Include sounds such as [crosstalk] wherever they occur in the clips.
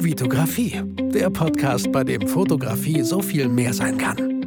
Vitografie, der Podcast, bei dem Fotografie so viel mehr sein kann.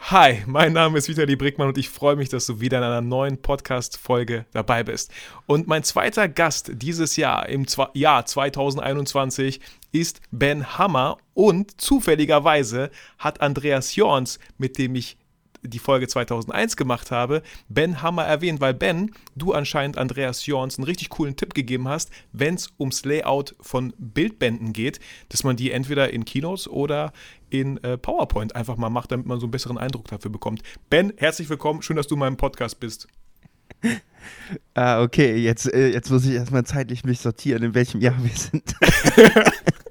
Hi, mein Name ist Vitali Brickmann und ich freue mich, dass du wieder in einer neuen Podcast-Folge dabei bist. Und mein zweiter Gast dieses Jahr, im Jahr 2021, ist Ben Hammer und zufälligerweise hat Andreas Jorns, mit dem ich die Folge 2001 gemacht habe, Ben Hammer erwähnt, weil Ben, du anscheinend Andreas Jorns einen richtig coolen Tipp gegeben hast, wenn es ums Layout von Bildbänden geht, dass man die entweder in Keynotes oder in äh, PowerPoint einfach mal macht, damit man so einen besseren Eindruck dafür bekommt. Ben, herzlich willkommen, schön, dass du in meinem Podcast bist. Ah, okay, jetzt, äh, jetzt muss ich erstmal zeitlich mich sortieren, in welchem Jahr wir sind. [laughs]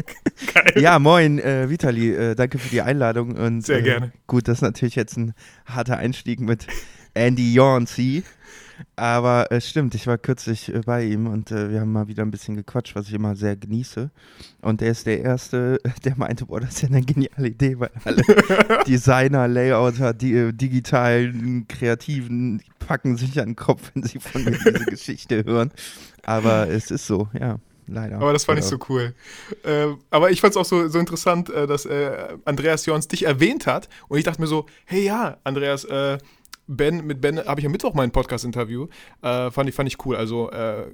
Geil. Ja, moin, äh, Vitali, äh, danke für die Einladung. Und, Sehr äh, gerne. gut, das ist natürlich jetzt ein harter Einstieg mit Andy Jornsey. Aber es äh, stimmt, ich war kürzlich äh, bei ihm und äh, wir haben mal wieder ein bisschen gequatscht, was ich immer sehr genieße. Und er ist der Erste, [laughs] der meinte, boah, das ist ja eine geniale Idee, weil alle [laughs] Designer, Layouter, die äh, digitalen, kreativen packen sich an den Kopf, wenn sie von mir diese [laughs] Geschichte hören. Aber es ist so, ja leider. Aber das fand ich so cool. Äh, aber ich fand es auch so, so interessant, äh, dass äh, Andreas Jorns dich erwähnt hat. Und ich dachte mir so, hey ja, Andreas, äh, Ben, mit Ben habe ich am Mittwoch mein Podcast-Interview. Äh, fand, ich, fand ich cool. Also äh,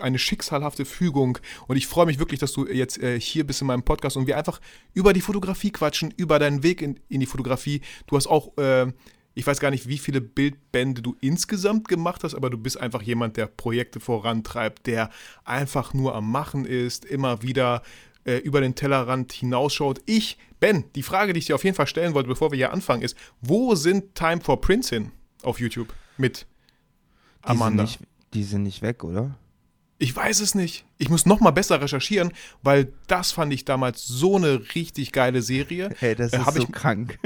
eine schicksalhafte Fügung. Und ich freue mich wirklich, dass du jetzt hier bist in meinem Podcast und wir einfach über die Fotografie quatschen, über deinen Weg in, in die Fotografie. Du hast auch ich weiß gar nicht, wie viele Bildbände du insgesamt gemacht hast, aber du bist einfach jemand, der Projekte vorantreibt, der einfach nur am Machen ist, immer wieder äh, über den Tellerrand hinausschaut. Ich, Ben, die Frage, die ich dir auf jeden Fall stellen wollte, bevor wir hier anfangen, ist, wo sind Time for Prince hin auf YouTube mit Amanda? Die sind nicht, die sind nicht weg, oder? Ich weiß es nicht. Ich muss noch mal besser recherchieren, weil das fand ich damals so eine richtig geile Serie. Hey, das äh, ist so ich, krank.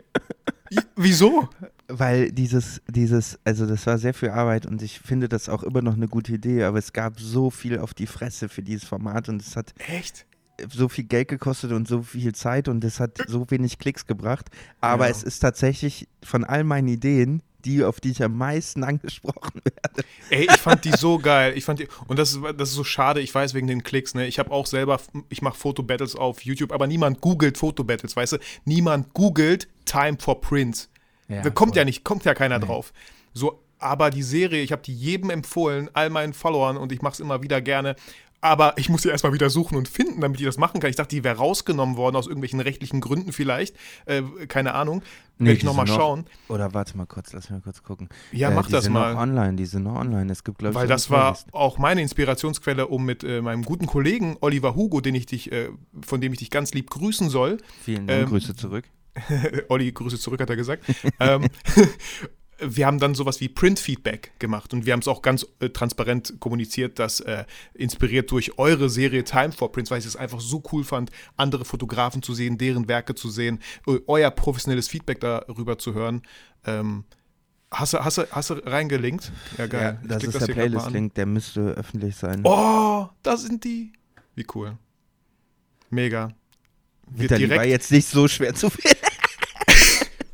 Wieso? Weil dieses, dieses, also das war sehr viel Arbeit und ich finde das auch immer noch eine gute Idee, aber es gab so viel auf die Fresse für dieses Format und es hat echt so viel Geld gekostet und so viel Zeit und es hat so wenig Klicks gebracht. Aber ja. es ist tatsächlich von all meinen Ideen die, auf die ich am meisten [laughs] angesprochen werde. Ey, ich fand die so geil. Ich fand die, und das ist, das ist so schade, ich weiß wegen den Klicks, ne? Ich habe auch selber, ich mache Fotobattles auf YouTube, aber niemand googelt Fotobattles, weißt du? Niemand googelt Time for Prince. Ja, kommt voll. ja nicht, kommt ja keiner nee. drauf. So, aber die Serie, ich habe die jedem empfohlen, all meinen Followern und ich mache es immer wieder gerne. Aber ich muss sie erstmal wieder suchen und finden, damit ich das machen kann. Ich dachte, die wäre rausgenommen worden aus irgendwelchen rechtlichen Gründen vielleicht. Äh, keine Ahnung. Nee, Werde ich nochmal schauen. Oder warte mal kurz, lass mich mal kurz gucken. Ja, äh, mach das mal. Die sind noch online, die sind noch online. Es gibt, glaube ich, Weil das war auch meine Inspirationsquelle, um mit äh, meinem guten Kollegen Oliver Hugo, den ich dich, äh, von dem ich dich ganz lieb grüßen soll. Vielen Dank, ähm, Grüße zurück. [laughs] Olli, Grüße zurück, hat er gesagt. [laughs] ähm, [laughs] wir haben dann sowas wie Print-Feedback gemacht und wir haben es auch ganz äh, transparent kommuniziert, dass äh, inspiriert durch eure Serie Time for Prints, weil ich es einfach so cool fand, andere Fotografen zu sehen, deren Werke zu sehen, äh, euer professionelles Feedback darüber zu hören. Ähm, hast, du, hast, du, hast du reingelinkt? Ja, geil. Ja, das ist das der Playlist-Link, der müsste öffentlich sein. Oh, da sind die. Wie cool. Mega. Vitali war jetzt nicht so schwer zu [laughs] finden.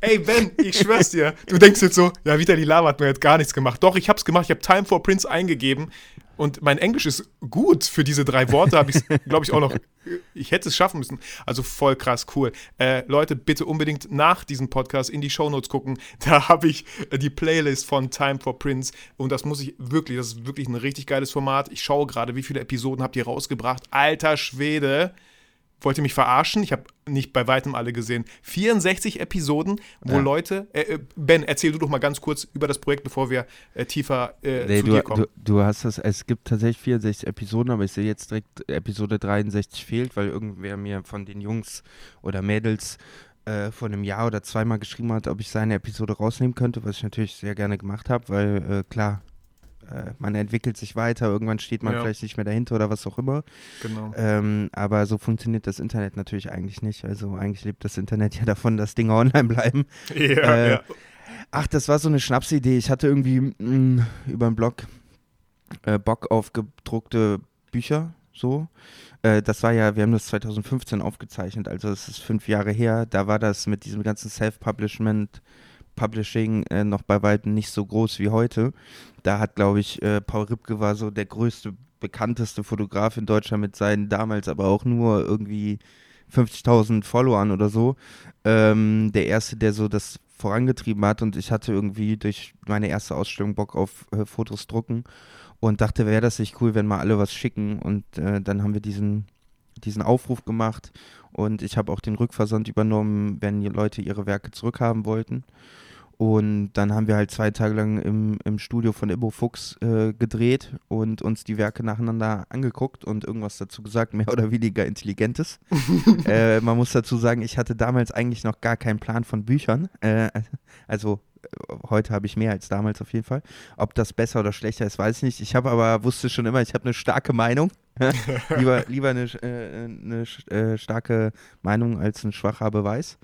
Ey, Ben, ich schwör's dir. Du denkst jetzt so, ja, Vitali Lava hat mir jetzt gar nichts gemacht. Doch, ich hab's gemacht. Ich habe Time for Prince eingegeben. Und mein Englisch ist gut für diese drei Worte. Habe ich, [laughs] glaube ich, auch noch. Ich hätte es schaffen müssen. Also voll krass, cool. Äh, Leute, bitte unbedingt nach diesem Podcast in die Shownotes gucken. [laughs] Da habe ich äh, die Playlist von Time for Prince. Und das muss ich wirklich, das ist wirklich ein richtig geiles Format. Ich schaue gerade, wie viele Episoden habt ihr rausgebracht. Alter Schwede wollt ihr mich verarschen? Ich habe nicht bei weitem alle gesehen. 64 Episoden, wo ja. Leute. Äh, äh, ben, erzähl du doch mal ganz kurz über das Projekt, bevor wir äh, tiefer äh, nee, zu du, dir kommen. Du, du, hast das, es gibt tatsächlich 64 Episoden, aber ich sehe jetzt direkt, Episode 63 fehlt, weil irgendwer mir von den Jungs oder Mädels äh, vor einem Jahr oder zweimal geschrieben hat, ob ich seine Episode rausnehmen könnte, was ich natürlich sehr gerne gemacht habe, weil äh, klar, äh, man entwickelt sich weiter, irgendwann steht man ja. vielleicht nicht mehr dahinter oder was auch immer. Genau. Ähm, aber so funktioniert das Internet natürlich eigentlich nicht. Also eigentlich lebt das Internet [laughs] ja davon, dass Dinge online bleiben. [laughs] Ja, äh, ja. Ach, das war so eine Schnapsidee. Ich hatte irgendwie mh, mm, über einen Blog äh, Bock auf gedruckte Bücher, so. Äh, das war ja, wir haben das 2015 aufgezeichnet, also es ist fünf Jahre her. Da war das mit diesem ganzen Self-Publishment Publishing äh, noch bei weitem nicht so groß wie heute. Da hat, glaube ich, äh, Paul Ripke war so der größte, bekannteste Fotograf in Deutschland mit seinen damals aber auch nur irgendwie 50.000 Followern oder so. Ähm, der erste, der so das vorangetrieben hat und ich hatte irgendwie durch meine erste Ausstellung Bock auf äh, Fotos drucken und dachte, wäre das nicht cool, wenn mal alle was schicken und äh, dann haben wir diesen diesen Aufruf gemacht und ich habe auch den Rückversand übernommen, wenn die Leute ihre Werke zurückhaben wollten. Und dann haben wir halt zwei Tage lang im, im Studio von Immo Fuchs äh, gedreht und uns die Werke nacheinander angeguckt und irgendwas dazu gesagt, mehr oder weniger Intelligentes. [laughs] äh, man muss dazu sagen, ich hatte damals eigentlich noch gar keinen Plan von Büchern. Äh, also heute habe ich mehr als damals auf jeden Fall. Ob das besser oder schlechter ist, weiß ich nicht. Ich habe aber, wusste schon immer, ich habe eine starke Meinung. [laughs] [laughs] lieber lieber eine, äh, eine äh, starke Meinung als ein schwacher Beweis.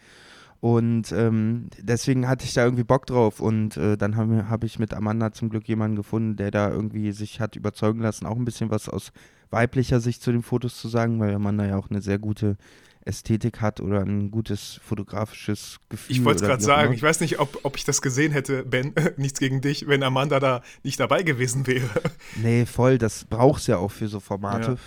Und ähm, deswegen hatte ich da irgendwie Bock drauf. Und äh, dann habe hab ich mit Amanda zum Glück jemanden gefunden, der da irgendwie sich hat überzeugen lassen, auch ein bisschen was aus weiblicher Sicht zu den Fotos zu sagen, weil Amanda ja auch eine sehr gute Ästhetik hat oder ein gutes fotografisches Gefühl. Ich wollte es gerade sagen, ich weiß nicht, ob, ob ich das gesehen hätte, Ben, [laughs] nichts gegen dich, wenn Amanda da nicht dabei gewesen wäre. Nee, voll, das brauchst du ja auch für so Formate. Ja.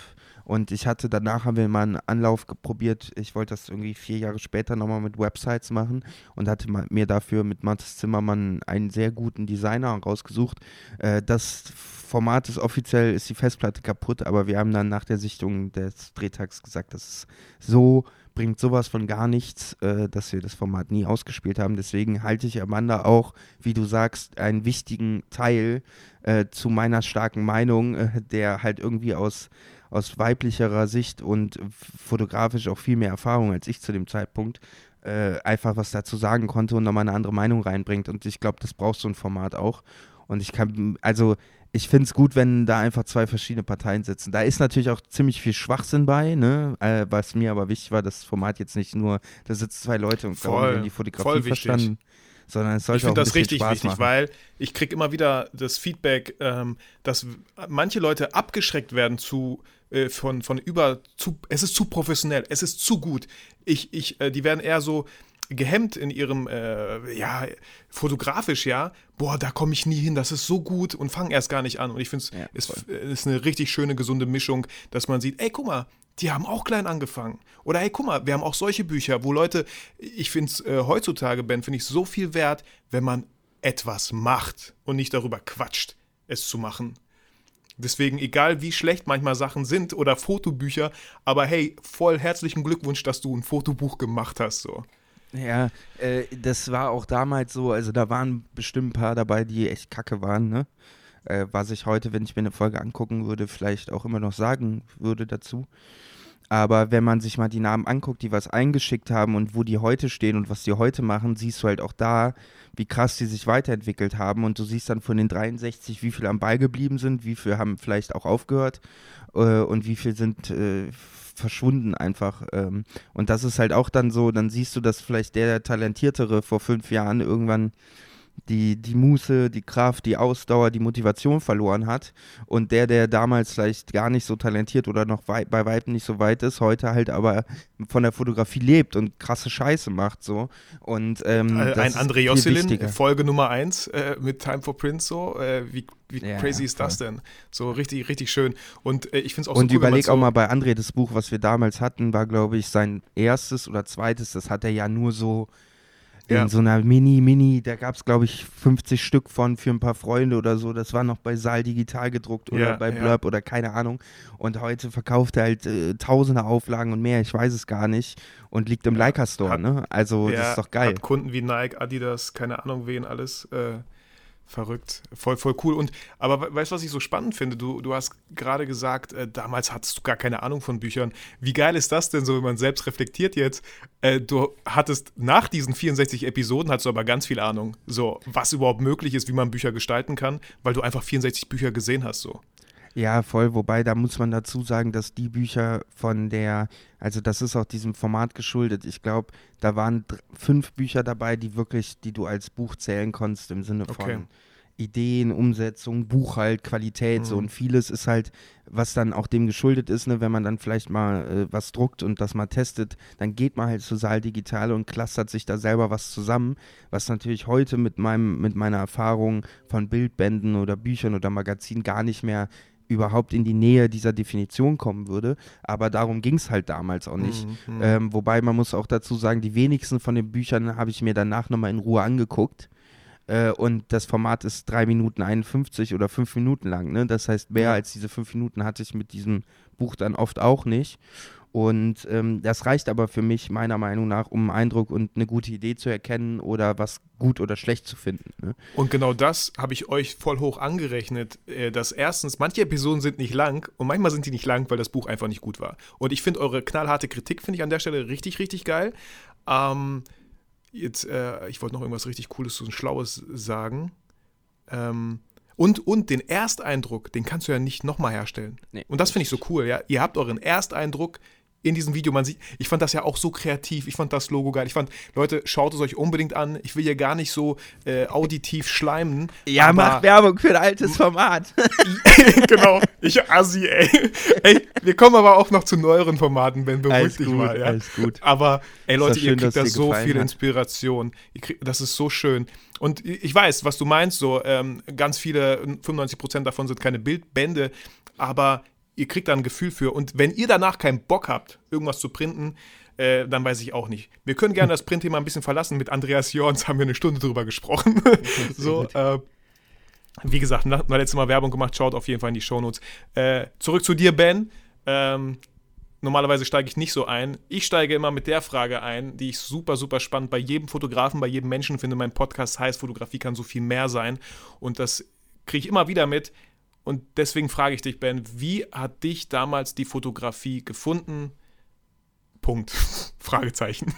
Und ich hatte danach haben wir mal einen Anlauf probiert. Ich wollte das irgendwie vier Jahre später nochmal mit Websites machen und hatte mir dafür mit Mathis Zimmermann einen sehr guten Designer rausgesucht. Äh, das Format ist offiziell, ist die Festplatte kaputt, aber wir haben dann nach der Sichtung des Drehtags gesagt, dass es so bringt sowas von gar nichts, äh, dass wir das Format nie ausgespielt haben. Deswegen halte ich Amanda auch, wie du sagst, einen wichtigen Teil äh, zu meiner starken Meinung, äh, der halt irgendwie aus aus weiblicherer Sicht und fotografisch auch viel mehr Erfahrung als ich zu dem Zeitpunkt äh, einfach was dazu sagen konnte und nochmal eine andere Meinung reinbringt. Und ich glaube, das braucht so ein Format auch. Und ich kann, also ich finde es gut, wenn da einfach zwei verschiedene Parteien sitzen. Da ist natürlich auch ziemlich viel Schwachsinn bei, ne? Äh, was mir aber wichtig war, das Format jetzt nicht nur, da sitzen zwei Leute und voll, die Fotografie verstanden sondern es sollte ich finde das richtig Spaß wichtig, machen. weil ich kriege immer wieder das Feedback, ähm, dass manche Leute abgeschreckt werden zu äh, von, von über zu, es ist zu professionell, es ist zu gut. Ich, ich, äh, die werden eher so gehemmt in ihrem, äh, ja, fotografisch, ja, boah, da komme ich nie hin, das ist so gut und fangen erst gar nicht an. Und ich finde ja, es ist, ist eine richtig schöne, gesunde Mischung, dass man sieht, ey, guck mal, die haben auch klein angefangen. Oder hey, guck mal, wir haben auch solche Bücher, wo Leute, ich finde es äh, heutzutage, Ben, finde ich so viel wert, wenn man etwas macht und nicht darüber quatscht, es zu machen. Deswegen, egal wie schlecht manchmal Sachen sind oder Fotobücher, aber hey, voll herzlichen Glückwunsch, dass du ein Fotobuch gemacht hast. So. Ja, äh, das war auch damals so, also da waren bestimmt ein paar dabei, die echt kacke waren, ne? Äh, was ich heute, wenn ich mir eine Folge angucken würde, vielleicht auch immer noch sagen würde dazu. Aber wenn man sich mal die Namen anguckt, die was eingeschickt haben und wo die heute stehen und was die heute machen, siehst du halt auch da, wie krass die sich weiterentwickelt haben. Und du siehst dann von den 63, wie viele am Ball geblieben sind, wie viele haben vielleicht auch aufgehört äh, und wie viele sind äh, verschwunden einfach. Ähm. Und das ist halt auch dann so, dann siehst du, dass vielleicht der Talentiertere vor fünf Jahren irgendwann die, die Muße, die Kraft, die Ausdauer, die Motivation verloren hat. Und der, der damals vielleicht gar nicht so talentiert oder noch wei bei weitem nicht so weit ist, heute halt aber von der Fotografie lebt und krasse Scheiße macht so. Und ähm, äh, ein André Josselin, Folge Nummer 1 äh, mit Time for Prince so, äh, wie, wie ja, crazy ist das denn? So richtig, richtig schön. Und äh, ich finde es auch und so cool, überleg so auch mal bei André, das Buch, was wir damals hatten, war glaube ich sein erstes oder zweites, das hat er ja nur so ja. in so einer Mini, Mini, da gab es, glaube ich, 50 Stück von für ein paar Freunde oder so. Das war noch bei Saal digital gedruckt oder ja, bei Blurb ja. oder keine Ahnung. Und heute verkauft er halt äh, tausende Auflagen und mehr, ich weiß es gar nicht. Und liegt im Leica Store, ne? Also, das ist doch geil. Hat Kunden wie Nike, Adidas, keine Ahnung wen alles. Äh Verrückt, voll, voll cool. Und aber weißt du, was ich so spannend finde? Du, du hast gerade gesagt, äh, damals hattest du gar keine Ahnung von Büchern. Wie geil ist das denn so, wenn man selbst reflektiert jetzt? Äh, du hattest nach diesen 64 Episoden hast du aber ganz viel Ahnung, so was überhaupt möglich ist, wie man Bücher gestalten kann, weil du einfach 64 Bücher gesehen hast, so. Ja, voll. Wobei, da muss man dazu sagen, dass die Bücher von der, also das ist auch diesem Format geschuldet. Ich glaube, da waren fünf Bücher dabei, die wirklich, die du als Buch zählen konntest im Sinne von, okay. Ideen, Umsetzung, Buchhalt, Qualität, so Mhm. und vieles ist halt, was dann auch dem geschuldet ist, ne, wenn man dann vielleicht mal äh, was druckt und das mal testet, dann geht man halt zu Saal Digital und clustert sich da selber was zusammen, was natürlich heute mit meinem, mit meiner Erfahrung von Bildbänden oder Büchern oder Magazinen gar nicht mehr überhaupt in die Nähe dieser Definition kommen würde. Aber darum ging es halt damals auch nicht. Mhm, mhm. Ähm, wobei man muss auch dazu sagen, die wenigsten von den Büchern habe ich mir danach nochmal in Ruhe angeguckt. Äh, und das Format ist 3 Minuten 51 oder 5 Minuten lang. Ne? Das heißt, mehr als diese 5 Minuten hatte ich mit diesem Buch dann oft auch nicht. Und ähm, das reicht aber für mich meiner Meinung nach, um einen Eindruck und eine gute Idee zu erkennen oder was gut oder schlecht zu finden. Ne? Und genau das habe ich euch voll hoch angerechnet, äh, dass erstens, manche Episoden sind nicht lang und manchmal sind die nicht lang, weil das Buch einfach nicht gut war. Und ich finde eure knallharte Kritik, finde ich an der Stelle richtig, richtig geil. Ähm, jetzt, äh, ich wollte noch irgendwas richtig Cooles und Schlaues sagen. Ähm, und, und den Ersteindruck, den kannst du ja nicht nochmal herstellen. Nee. Und das finde ich so cool, ja. Ihr habt euren Ersteindruck in diesem Video. Man sieht, ich fand das ja auch so kreativ. Ich fand das Logo geil. Ich fand, Leute, schaut es euch unbedingt an. Ich will hier gar nicht so äh, auditiv schleimen. Ja, aber- mach Werbung für ein altes Format. [laughs] genau, ich assi, ey. ey. Wir kommen aber auch noch zu neueren Formaten, wenn beruhigt dich gut, mal. Ja. alles gut. Aber, ey Leute, doch ihr schön, kriegt da so viel hat. Inspiration. Kriegt, das ist so schön. Und ich weiß, was du meinst, so ähm, ganz viele, 95% davon sind keine Bildbände, aber ihr kriegt da ein Gefühl für. Und wenn ihr danach keinen Bock habt, irgendwas zu printen, äh, dann weiß ich auch nicht. Wir können gerne das Printthema ein bisschen verlassen. Mit Andreas Jorns haben wir eine Stunde drüber gesprochen. [laughs] so, äh, wie gesagt, na, letztes Mal Werbung gemacht, schaut auf jeden Fall in die Shownotes. Äh, zurück zu dir, Ben. Ähm, normalerweise steige ich nicht so ein. Ich steige immer mit der Frage ein, die ich super, super spannend bei jedem Fotografen, bei jedem Menschen finde. Mein Podcast heißt, Fotografie kann so viel mehr sein. Und das kriege ich immer wieder mit. Und deswegen frage ich dich, Ben, wie hat dich damals die Fotografie gefunden? Punkt. [laughs] Fragezeichen.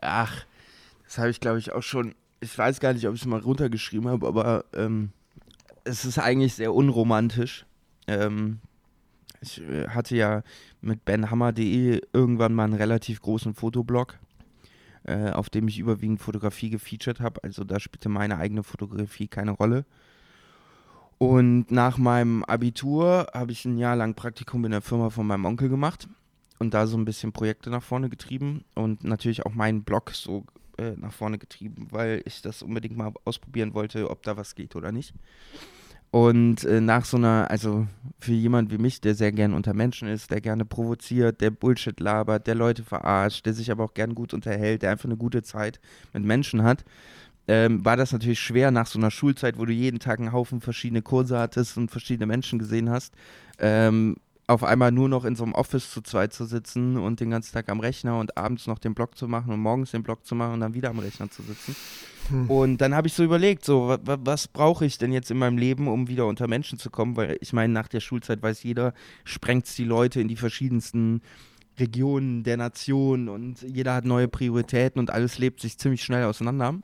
Ach, das habe ich glaube ich auch schon. Ich weiß gar nicht, ob ich es mal runtergeschrieben habe, aber ähm, es ist eigentlich sehr unromantisch. Ähm, ich äh, hatte ja mit benhammer.de irgendwann mal einen relativ großen Fotoblog, äh, auf dem ich überwiegend Fotografie gefeatured habe. Also da spielte meine eigene Fotografie keine Rolle. Und nach meinem Abitur habe ich ein Jahr lang Praktikum in der Firma von meinem Onkel gemacht und da so ein bisschen Projekte nach vorne getrieben und natürlich auch meinen Blog so äh, nach vorne getrieben, weil ich das unbedingt mal ausprobieren wollte, ob da was geht oder nicht. Und äh, nach so einer, also für jemand wie mich, der sehr gern unter Menschen ist, der gerne provoziert, der Bullshit labert, der Leute verarscht, der sich aber auch gern gut unterhält, der einfach eine gute Zeit mit Menschen hat, ähm, war das natürlich schwer nach so einer Schulzeit, wo du jeden Tag einen Haufen verschiedene Kurse hattest und verschiedene Menschen gesehen hast, ähm, auf einmal nur noch in so einem Office zu zweit zu sitzen und den ganzen Tag am Rechner und abends noch den Blog zu machen und morgens den Blog zu machen und dann wieder am Rechner zu sitzen. Und dann habe ich so überlegt, so, wa, wa, was brauche ich denn jetzt in meinem Leben, um wieder unter Menschen zu kommen? Weil ich meine, nach der Schulzeit weiß jeder, sprengt die Leute in die verschiedensten Regionen der Nation und jeder hat neue Prioritäten und alles lebt sich ziemlich schnell auseinander.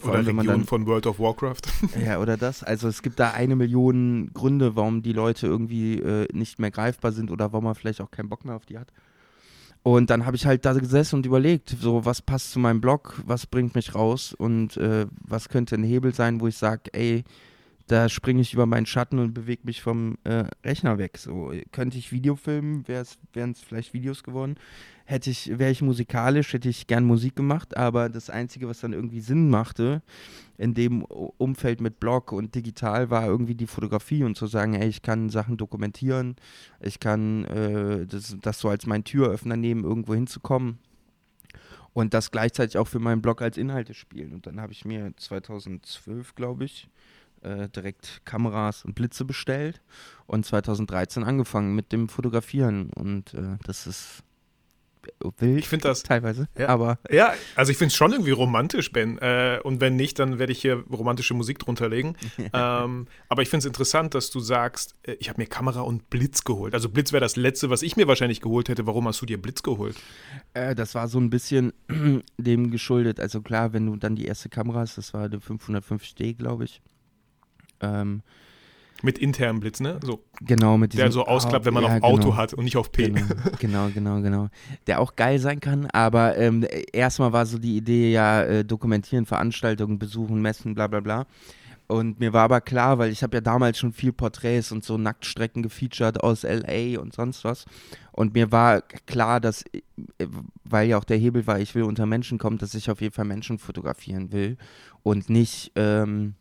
Vor Oder Region dann- von World of Warcraft. ja, oder das. Also es gibt da eine Million Gründe, warum die Leute irgendwie äh, nicht mehr greifbar sind oder warum man vielleicht auch keinen Bock mehr auf die hat. Und dann habe ich halt da gesessen und überlegt, so was passt zu meinem Blog, was bringt mich raus und äh, was könnte ein Hebel sein, wo ich sage, ey, da springe ich über meinen Schatten und bewege mich vom äh, Rechner weg. So könnte ich Video filmen, wären es vielleicht Videos geworden. Hätte ich, wäre ich musikalisch, hätte ich gern Musik gemacht, aber das Einzige, was dann irgendwie Sinn machte, in dem Umfeld mit Blog und digital war irgendwie die Fotografie und zu sagen, ey, ich kann Sachen dokumentieren, ich kann äh, das, das so als mein Türöffner nehmen, irgendwo hinzukommen und das gleichzeitig auch für meinen Blog als Inhalte spielen. Und dann habe ich mir 2012, glaube ich, äh, direkt Kameras und Blitze bestellt und 2013 angefangen mit dem Fotografieren und äh, das ist wild Ich finde das- teilweise, Ja. aber Ja, also ich finde es schon irgendwie romantisch, Ben. Äh, und wenn nicht, dann werde ich hier romantische Musik drunter legen. [laughs] ähm, aber ich finde es interessant, dass du sagst, äh, ich habe mir Kamera und Blitz geholt. Also Blitz wäre das Letzte, was ich mir wahrscheinlich geholt hätte. Warum hast du dir Blitz geholt? Äh, das war so ein bisschen [clears throat] dem geschuldet. Also klar, wenn du dann die erste Kamera hast, das war eine 550D, glaube ich. Ähm, Mit internem Blitz, ne? So, genau, mit diesem... der so ausklappt, wenn man ja, auf Auto genau. hat und nicht auf P. Genau, [laughs] genau, genau, genau. Der auch geil sein kann, aber ähm, erstmal war so die Idee ja, äh, dokumentieren, Veranstaltungen besuchen, messen, bla bla bla. Und mir war aber klar, weil ich habe ja damals schon viel Porträts und so Nacktstrecken gefeatured aus LA und sonst was. Und mir war klar, dass, äh, weil ja auch der Hebel war, ich will unter Menschen kommen, dass ich auf jeden Fall Menschen fotografieren will und nicht, ähm,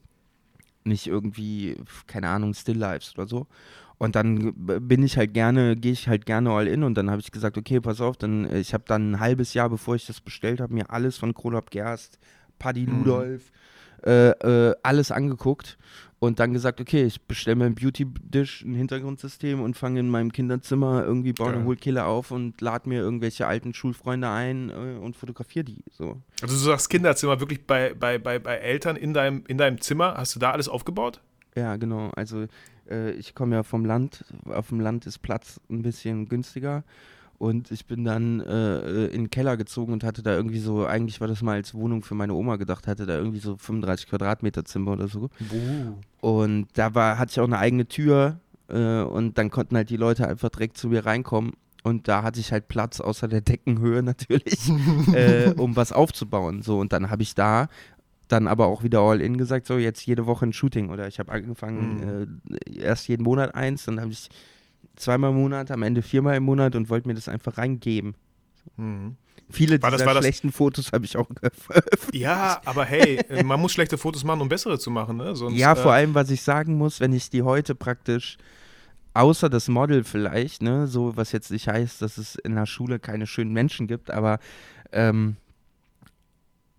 nicht irgendwie, keine Ahnung, Still Lives oder so. Und dann bin ich halt gerne, gehe ich halt gerne all in und dann habe ich gesagt, okay, pass auf, dann äh, ich habe dann ein halbes Jahr, bevor ich das bestellt habe, mir alles von Krolop Gerst, Paddy Mhm. Äh, äh, alles angeguckt und dann gesagt, okay, ich bestelle mir ein Beauty-Dish, ein Hintergrundsystem und fange in meinem Kinderzimmer irgendwie, Geil. Hohlkehle auf und lade mir irgendwelche alten Schulfreunde ein äh, und fotografiere die. So. Also du sagst Kinderzimmer wirklich bei, bei, bei, bei Eltern in deinem, in deinem Zimmer. Hast du da alles aufgebaut? Ja, genau. Also äh, ich komme ja vom Land. Auf dem Land ist Platz ein bisschen günstiger. Und ich bin dann äh, in den Keller gezogen und hatte da irgendwie so, eigentlich war das mal als Wohnung für meine Oma gedacht, hatte da irgendwie so 35 Quadratmeter Zimmer oder so. Und da war, hatte ich auch eine eigene Tür äh, und dann konnten halt die Leute einfach direkt zu mir reinkommen. Und da hatte ich halt Platz, außer der Deckenhöhe [laughs] natürlich, [laughs] äh, um was aufzubauen. So, und dann habe ich da dann aber auch wieder all in gesagt, so jetzt jede Woche ein Shooting. Oder ich habe angefangen, äh, erst jeden Monat eins, dann habe ich zweimal im Monat, am Ende viermal im Monat und wollte mir das einfach reingeben. Mhm. Viele War das- dieser das- schlechten Fotos habe ich auch veröffentlicht. Ja, aber hey, äh, man muss schlechte Fotos machen, um bessere zu machen, ne? Sonst, Ja, äh, vor allem, was ich sagen muss, wenn ich die heute praktisch, außer das Model vielleicht, ne, so was jetzt nicht heißt, dass es in der Schule keine schönen Menschen gibt, aber ähm,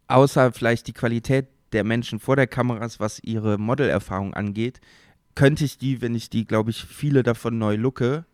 außer vielleicht die Qualität der Menschen vor der Kameras, was ihre Modelerfahrung angeht, könnte ich die, wenn ich die, glaube ich, viele davon neu looke,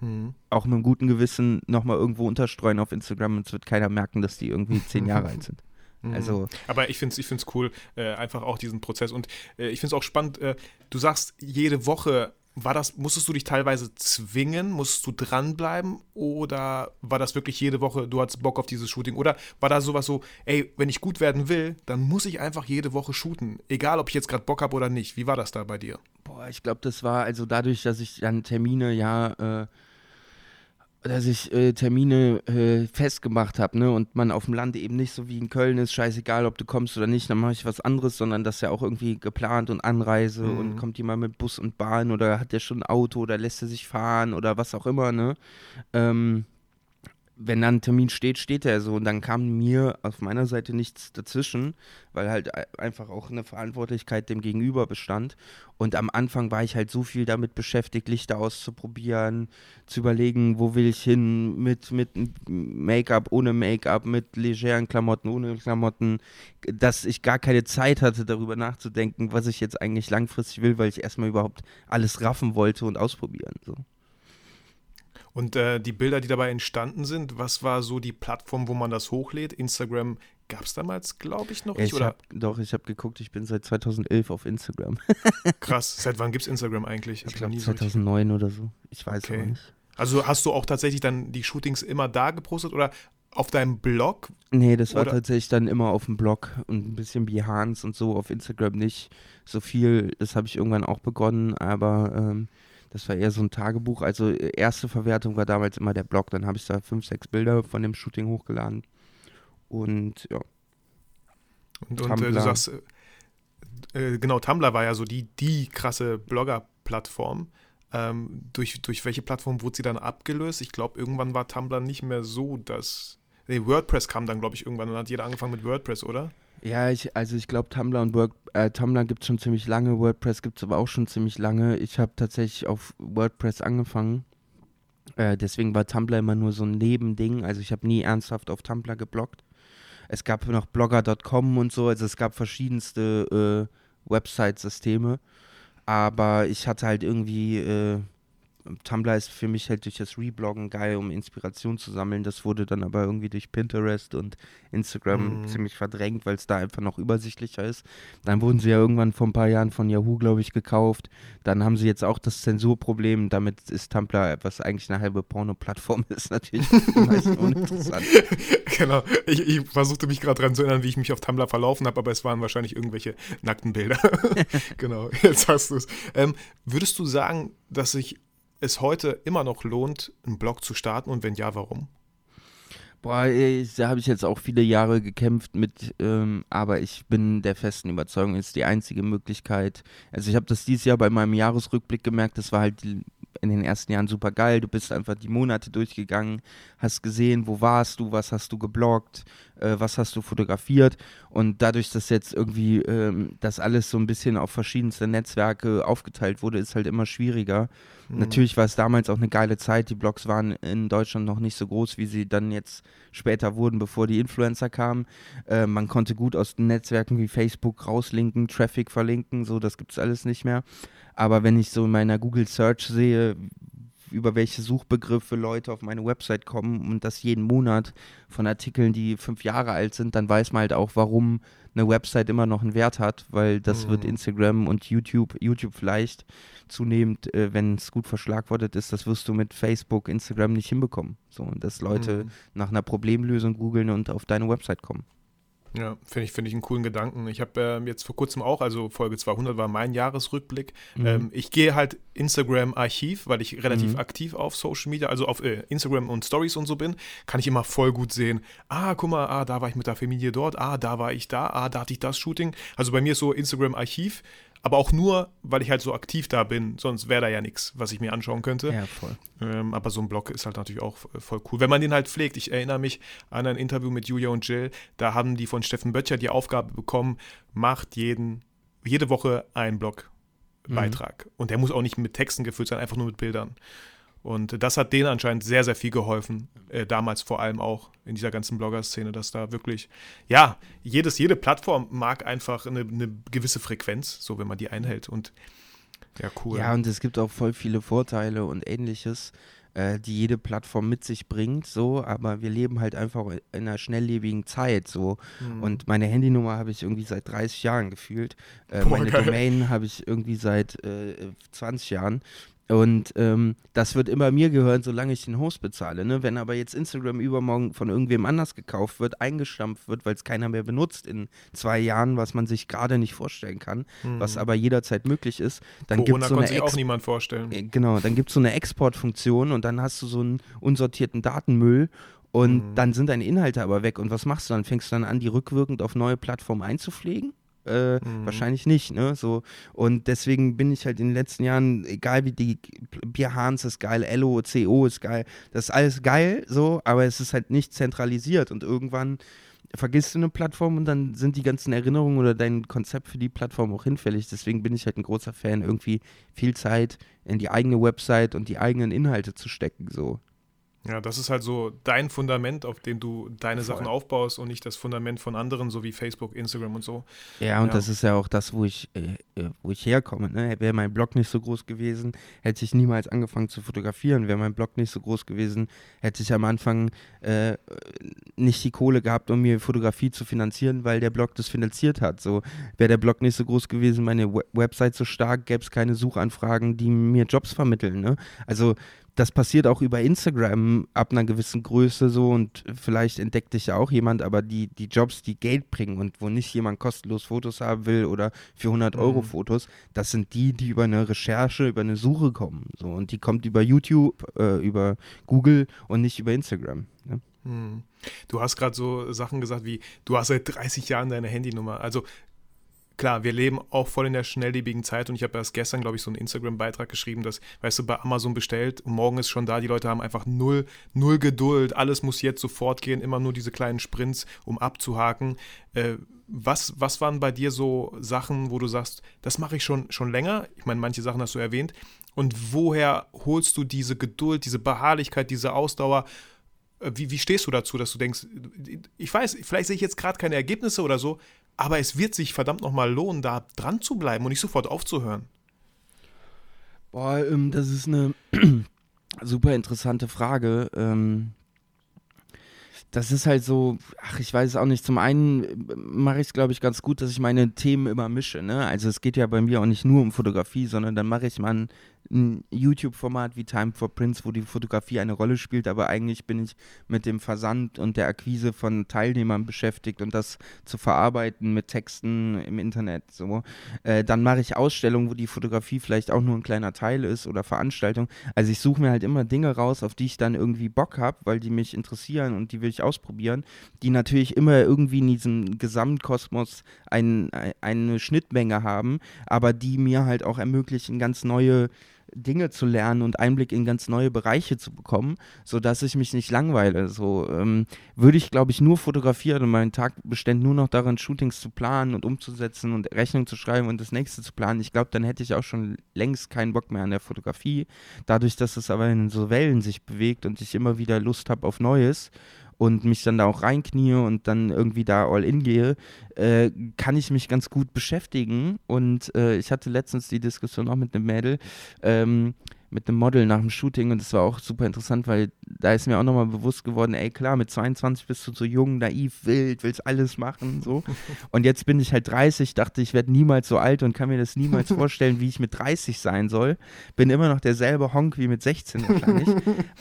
Mhm. auch mit einem guten Gewissen nochmal irgendwo unterstreuen auf Instagram und es wird keiner merken, dass die irgendwie zehn [laughs] Jahre alt sind. Mhm. Also, Aber ich finde es ich find's cool, äh, einfach auch diesen Prozess. Und äh, ich finde es auch spannend, äh, du sagst, jede Woche, war das, musstest du dich teilweise zwingen, musstest du dranbleiben oder war das wirklich jede Woche, du hattest Bock auf dieses Shooting? Oder war da sowas so, ey, wenn ich gut werden will, dann muss ich einfach jede Woche shooten, egal ob ich jetzt gerade Bock habe oder nicht. Wie war das da bei dir? Boah, ich glaube, das war also dadurch, dass ich dann Termine ja, äh, dass ich äh, Termine äh, festgemacht habe, ne, und man auf dem Land eben nicht so wie in Köln ist, scheißegal, ob du kommst oder nicht, dann mache ich was anderes, sondern das ist ja auch irgendwie geplant und Anreise Mhm. und kommt jemand mit Bus und Bahn oder hat der schon ein Auto oder lässt er sich fahren oder was auch immer, ne. Ähm, wenn dann ein Termin steht, steht er so. Und dann kam mir auf meiner Seite nichts dazwischen, weil halt ei- einfach auch eine Verantwortlichkeit dem Gegenüber bestand. Und am Anfang war ich halt so viel damit beschäftigt, Lichter auszuprobieren, zu überlegen, wo will ich hin, mit, mit Make-up, ohne Make-up, mit legeren Klamotten, ohne Klamotten, dass ich gar keine Zeit hatte, darüber nachzudenken, was ich jetzt eigentlich langfristig will, weil ich erstmal überhaupt alles raffen wollte und ausprobieren. So. Und äh, die Bilder, die dabei entstanden sind, was war so die Plattform, wo man das hochlädt? Instagram gab es damals, glaube ich, noch nicht. Ich Oder hab, doch, ich habe geguckt, ich bin seit 2011 auf Instagram. [laughs] krass, seit wann gibt es Instagram eigentlich? Hab Ich glaube noch nie so richtig- 2009 oder so. Ich weiß Okay. nicht. Also hast du auch tatsächlich dann die Shootings immer da gepostet oder auf deinem Blog? Nee, das war Oder- tatsächlich dann immer auf dem Blog und ein bisschen Behance und so, auf Instagram nicht so viel. Das habe ich irgendwann auch begonnen, aber ähm, das war eher so ein Tagebuch. Also äh, erste Verwertung war damals immer der Blog. Dann habe ich da fünf, sechs Bilder von dem Shooting hochgeladen. Und ja, Und, und äh, du sagst, äh, äh, genau, Tumblr war ja so die, die krasse Blogger-Plattform. Ähm, durch, durch welche Plattform wurde sie dann abgelöst? Ich glaube, irgendwann war Tumblr nicht mehr so, dass. Nee, WordPress kam dann, glaube ich, irgendwann dann hat jeder angefangen mit WordPress, oder? Ja, ich, also ich glaube, Tumblr und Work, äh, Tumblr gibt es schon ziemlich lange, WordPress gibt es aber auch schon ziemlich lange. Ich habe tatsächlich auf WordPress angefangen. Äh, deswegen war Tumblr immer nur so ein Nebending. Also ich habe nie ernsthaft auf Tumblr gebloggt. Es gab noch blogger.com und so, also es gab verschiedenste äh, Website-Systeme. Aber ich hatte halt irgendwie, äh, Tumblr ist für mich halt durch das Rebloggen geil, um Inspiration zu sammeln. Das wurde dann aber irgendwie durch Pinterest und Instagram Mhm. ziemlich verdrängt, weil es da einfach noch übersichtlicher ist. Dann wurden sie ja irgendwann vor ein paar Jahren von Yahoo, glaube ich, gekauft. Dann haben sie jetzt auch das Zensurproblem. Damit ist Tumblr, was eigentlich eine halbe Porno-Plattform [laughs] ist, natürlich für meisten uninteressant. [laughs] genau. Ich, ich versuchte mich gerade daran zu erinnern, wie ich mich auf Tumblr verlaufen habe, aber es waren wahrscheinlich irgendwelche nackten Bilder. [laughs] genau, jetzt hast du es. Ähm, würdest du sagen, dass sich es heute immer noch lohnt, einen Blog zu starten und wenn ja, warum? Boah, da habe ich jetzt auch viele Jahre gekämpft mit, ähm, aber ich bin der festen Überzeugung, ist die einzige Möglichkeit. Also ich habe das dieses Jahr bei meinem Jahresrückblick gemerkt, das war halt in den ersten Jahren super geil. Du bist einfach die Monate durchgegangen, hast gesehen, wo warst du, was hast du gebloggt, äh, was hast du fotografiert und dadurch, dass jetzt irgendwie ähm, das alles so ein bisschen auf verschiedenste Netzwerke aufgeteilt wurde, ist halt immer schwieriger. Mhm. Natürlich war es damals auch eine geile Zeit. Die Blogs waren in Deutschland noch nicht so groß, wie sie dann jetzt später wurden, bevor die Influencer kamen. Äh, man konnte gut aus den Netzwerken wie Facebook rauslinken, Traffic verlinken, so, das gibt es alles nicht mehr. Aber wenn ich so in meiner Google Search sehe, über welche Suchbegriffe Leute auf meine Website kommen und das jeden Monat von Artikeln, die fünf Jahre alt sind, dann weiß man halt auch, warum eine Website immer noch einen Wert hat, weil das mhm. wird Instagram und YouTube, YouTube vielleicht zunehmend, äh, wenn es gut verschlagwortet ist, das wirst du mit Facebook, Instagram nicht hinbekommen. So, und dass Leute mhm. nach einer Problemlösung googeln und auf deine Website kommen. Ja, finde ich, finde ich einen coolen Gedanken. Ich habe ähm, jetzt vor kurzem auch, also Folge 200 war mein Jahresrückblick. Mhm. Ähm, ich gehe halt Instagram-Archiv, weil ich relativ mhm. aktiv auf Social Media, also auf äh, Instagram und Stories und so bin, kann ich immer voll gut sehen. Ah, guck mal, ah, da war ich mit der Familie dort, ah, da war ich da, ah, da hatte ich das Shooting. Also bei mir ist so Instagram-Archiv aber auch nur, weil ich halt so aktiv da bin, sonst wäre da ja nichts, was ich mir anschauen könnte. Ja, voll. Ähm, aber so ein Blog ist halt natürlich auch voll cool. Wenn man den halt pflegt. Ich erinnere mich an ein Interview mit Julia und Jill, da haben die von Steffen Böttcher die Aufgabe bekommen, macht jeden, jede Woche einen Blogbeitrag. Mhm. Und der muss auch nicht mit Texten gefüllt sein, einfach nur mit Bildern. Und das hat denen anscheinend sehr, sehr viel geholfen. Äh, damals vor allem auch in dieser ganzen Blogger-Szene, dass da wirklich, ja, jedes, jede Plattform mag einfach eine, eine gewisse Frequenz, so wenn man die einhält. Und ja, cool. Ja, und es gibt auch voll viele Vorteile und ähnliches, äh, die jede Plattform mit sich bringt, so, aber wir leben halt einfach in einer schnelllebigen Zeit, so. Mhm. Und meine Handynummer habe ich irgendwie seit 30 Jahren gefühlt. Äh, Boah, meine geil. Domain habe ich irgendwie seit äh, 20 Jahren. Und ähm, das wird immer mir gehören, solange ich den Host bezahle. Ne? Wenn aber jetzt Instagram übermorgen von irgendwem anders gekauft wird, eingestampft wird, weil es keiner mehr benutzt in zwei Jahren, was man sich gerade nicht vorstellen kann, mhm. was aber jederzeit möglich ist, dann gibt es so eine auch niemand vorstellen. Äh, genau, dann gibt es so eine Exportfunktion und dann hast du so einen unsortierten Datenmüll und mhm. dann sind deine Inhalte aber weg. Und was machst du dann? Fängst du dann an, die rückwirkend auf neue Plattformen einzupflegen? Äh, mhm. Wahrscheinlich nicht, ne? So. Und deswegen bin ich halt in den letzten Jahren, egal wie die Bier Hans ist geil, LO, CO ist geil, das ist alles geil, so, aber es ist halt nicht zentralisiert und irgendwann vergisst du eine Plattform und dann sind die ganzen Erinnerungen oder dein Konzept für die Plattform auch hinfällig. Deswegen bin ich halt ein großer Fan, irgendwie viel Zeit in die eigene Website und die eigenen Inhalte zu stecken, so. Ja, das ist halt so dein Fundament, auf dem du deine Voll. Sachen aufbaust und nicht das Fundament von anderen, so wie Facebook, Instagram und so. Ja, und ja. das ist ja auch das, wo ich, äh, äh wo ich herkomme. Ne? Wäre mein Blog nicht so groß gewesen, hätte ich niemals angefangen zu fotografieren. Wäre mein Blog nicht so groß gewesen, hätte ich am Anfang äh, nicht die Kohle gehabt, um mir Fotografie zu finanzieren, weil der Blog das finanziert hat. So wäre der Blog nicht so groß gewesen, meine Website so stark, gäbe es keine Suchanfragen, die mir Jobs vermitteln. Ne? Also das passiert auch über Instagram ab einer gewissen Größe so und vielleicht entdeckt dich ja auch jemand, aber die, die Jobs, die Geld bringen und wo nicht jemand kostenlos Fotos haben will oder für 100 mhm. Euro Fotos, das sind die, die über eine Recherche, über eine Suche kommen. So und die kommt über YouTube, äh, über Google und nicht über Instagram. Ne? Mhm. Du hast gerade so Sachen gesagt wie, du hast seit 30 Jahren deine Handynummer. Also klar, wir leben auch voll in der schnelllebigen Zeit und ich habe erst gestern, glaube ich, so einen Instagram-Beitrag geschrieben, dass, weißt du, bei Amazon bestellt und morgen ist schon da, die Leute haben einfach null, null Geduld, alles muss jetzt sofort gehen, immer nur diese kleinen Sprints, um abzuhaken. Äh, was, was waren bei dir so Sachen, wo du sagst, das mache ich schon, schon länger? Ich meine, manche Sachen hast du erwähnt. Und woher holst du diese Geduld, diese Beharrlichkeit, diese Ausdauer? Äh, wie, wie stehst du dazu, dass du denkst, ich weiß, vielleicht sehe ich jetzt gerade keine Ergebnisse oder so, aber es wird sich verdammt nochmal lohnen, da dran zu bleiben und nicht sofort aufzuhören. Boah, ähm, das ist eine [clears throat] super interessante Frage. Ähm, das ist halt so, ach, ich weiß es auch nicht. Zum einen äh, mache ich es, glaube ich, ganz gut, dass ich meine Themen immer mische. Ne? Also es geht ja bei mir auch nicht nur um Fotografie, sondern dann mache ich mal ein ein YouTube-Format wie Time for Prince, wo die Fotografie eine Rolle spielt, aber eigentlich bin ich mit dem Versand und der Akquise von Teilnehmern beschäftigt und das zu verarbeiten mit Texten im Internet. So. Äh, dann mache ich Ausstellungen, wo die Fotografie vielleicht auch nur ein kleiner Teil ist oder Veranstaltungen. Also ich suche mir halt immer Dinge raus, auf die ich dann irgendwie Bock habe, weil die mich interessieren und die will ich ausprobieren, die natürlich immer irgendwie in diesem Gesamtkosmos ein, eine Schnittmenge haben, aber die mir halt auch ermöglichen, ganz neue Dinge zu lernen und Einblick in ganz neue Bereiche zu bekommen, sodass ich mich nicht langweile. So ähm, würde ich, glaube ich, nur fotografieren und mein Tag bestände nur noch darin, Shootings zu planen und umzusetzen und Rechnung zu schreiben und das nächste zu planen. Ich glaube, dann hätte ich auch schon längst keinen Bock mehr an der Fotografie. Dadurch, dass es aber in so Wellen sich bewegt und ich immer wieder Lust habe auf Neues und mich dann da auch reinknie und dann irgendwie da all in gehe, äh, kann ich mich ganz gut beschäftigen. Und äh, ich hatte letztens die Diskussion auch mit einem Mädel, ähm, mit einem Model nach dem Shooting und das war auch super interessant, weil da ist mir auch nochmal bewusst geworden, ey klar, mit 22 bist du so jung, naiv, wild, willst alles machen, so. [laughs] Und jetzt bin ich halt 30, dachte, ich werde niemals so alt und kann mir das niemals vorstellen, wie ich mit 30 sein soll. Bin immer noch derselbe Honk wie mit 16 [laughs] wahrscheinlich,